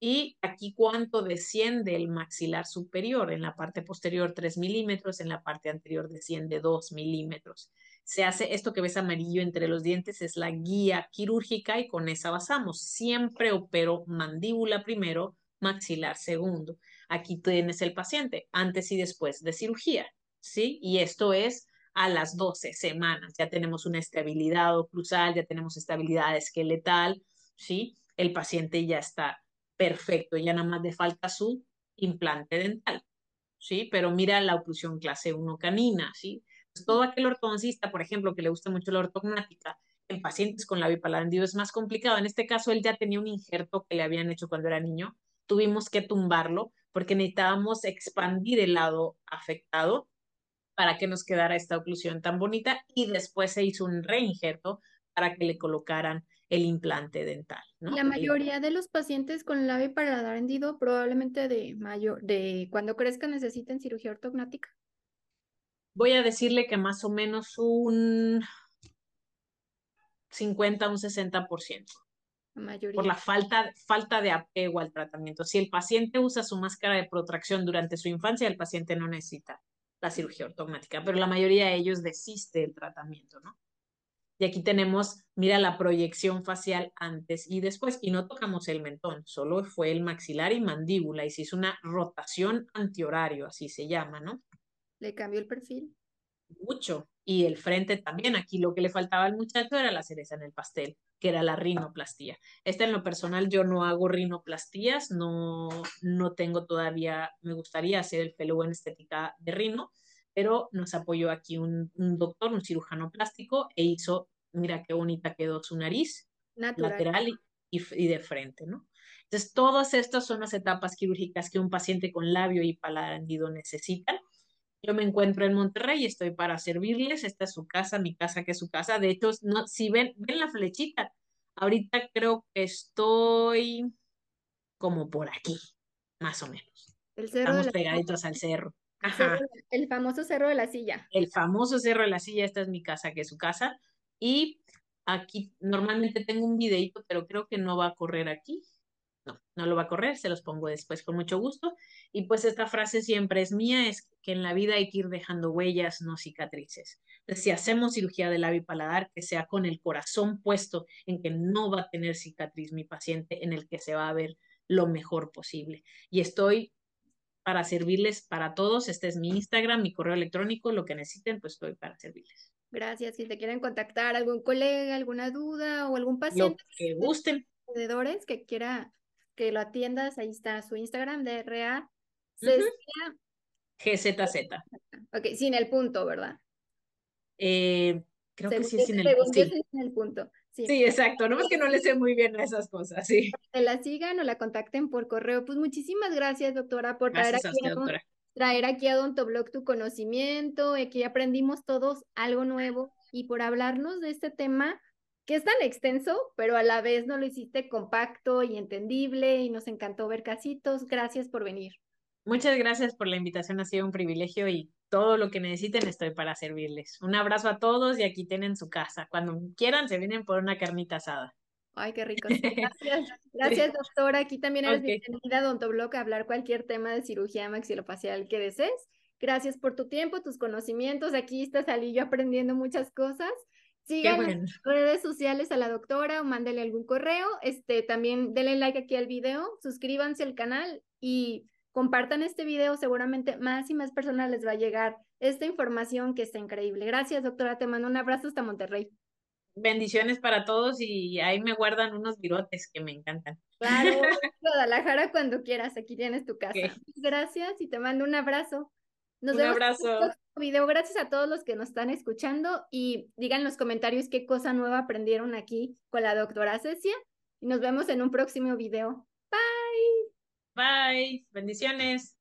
Y aquí cuánto desciende el maxilar superior. En la parte posterior 3 milímetros, en la parte anterior desciende 2 milímetros. Se hace esto que ves amarillo entre los dientes, es la guía quirúrgica y con esa basamos. Siempre opero mandíbula primero, maxilar segundo. Aquí tienes el paciente antes y después de cirugía, ¿sí? Y esto es a las 12 semanas. Ya tenemos una estabilidad oclusal, ya tenemos estabilidad esqueletal, ¿sí? El paciente ya está perfecto, ya nada más le falta su implante dental, ¿sí? Pero mira la oclusión clase 1 canina, ¿sí? Todo aquel ortodoncista, por ejemplo, que le gusta mucho la ortognática, en pacientes con labio hendido es más complicado. En este caso, él ya tenía un injerto que le habían hecho cuando era niño. Tuvimos que tumbarlo porque necesitábamos expandir el lado afectado para que nos quedara esta oclusión tan bonita y después se hizo un reinjerto para que le colocaran el implante dental. La mayoría de los pacientes con labio paladar hendido probablemente de mayor, de cuando crezcan necesiten cirugía ortognática. Voy a decirle que más o menos un 50, un 60%. La mayoría. Por la falta, falta de apego al tratamiento. Si el paciente usa su máscara de protracción durante su infancia, el paciente no necesita la cirugía ortognática, pero la mayoría de ellos desiste del tratamiento, ¿no? Y aquí tenemos, mira la proyección facial antes y después, y no tocamos el mentón, solo fue el maxilar y mandíbula, y se hizo una rotación antihorario, así se llama, ¿no? ¿Le cambió el perfil? Mucho, y el frente también. Aquí lo que le faltaba al muchacho era la cereza en el pastel, que era la rinoplastía. Esta en lo personal yo no hago rinoplastías, no, no tengo todavía, me gustaría hacer el fellow en estética de rino, pero nos apoyó aquí un, doctor, un cirujano plástico, e hizo, mira qué bonita quedó su nariz, lateral y, y, de frente, ¿no? Entonces, todas estas son las etapas quirúrgicas que un paciente con labio y paladar hendido necesitan yo me encuentro en Monterrey y estoy para servirles. Esta es su casa, mi casa que es su casa. De hecho, no, si ven, ven la flechita, ahorita creo que estoy como por aquí, más o menos. El cerro Estamos pegaditos al cerro. Ajá. El famoso cerro de la silla. El famoso cerro de la silla, esta es mi casa, que es su casa. Y aquí normalmente tengo un videito, pero creo que no va a correr aquí. No, no lo va a correr, se los pongo después con mucho gusto. Y pues esta frase siempre es mía, es que en la vida hay que ir dejando huellas, no cicatrices. Entonces, si hacemos cirugía de labio y paladar, que sea con el corazón puesto en que no va a tener cicatriz mi paciente, en el que se va a ver lo mejor posible. Y estoy para servirles para todos. Este es mi Instagram, mi correo electrónico, lo que necesiten, pues estoy para servirles. Gracias. Si te quieren contactar algún colega, alguna duda o algún paciente. que gusten. que quiera que lo atiendas, ahí está su Instagram de RA Cecia. GZZ. Ok, sin el punto, ¿verdad? Eh, creo que sí es sin el, sí. sin el punto. Sí, exacto. No es que no le sé muy bien a esas cosas, sí. Que la sigan o la contacten por correo. Pues muchísimas gracias, doctora, por traer, aquí a, traer aquí a Odontoblog tu conocimiento, aquí aprendimos todos algo nuevo y por hablarnos de este tema que es tan extenso, pero a la vez no lo hiciste compacto y entendible y nos encantó ver casitos. Gracias por venir. Muchas gracias por la invitación, ha sido un privilegio y todo lo que necesiten estoy para servirles. Un abrazo a todos y aquí tienen su casa. Cuando quieran se vienen por una carnita asada. Ay, qué rico. Gracias, gracias doctora. Aquí también eres bienvenida a Odontoblog a hablar cualquier tema de cirugía maxilofacial que desees. Gracias por tu tiempo, tus conocimientos. Aquí está salí yo aprendiendo muchas cosas. Sigan en redes sociales a la doctora o mándele algún correo. Este, también denle like aquí al video, suscríbanse al canal y compartan este video. Seguramente más y más personas les va a llegar esta información que está increíble. Gracias, doctora. Te mando un abrazo hasta Monterrey. Bendiciones para todos y ahí me guardan unos virotes que me encantan. Claro, Guadalajara cuando quieras, aquí tienes tu casa. Gracias y te mando un abrazo. Nos Un vemos abrazo. en el video. Gracias a todos los que nos están escuchando y digan en los comentarios qué cosa nueva aprendieron aquí con la doctora Cecia. Y nos vemos en un próximo video. Bye. Bye. Bendiciones.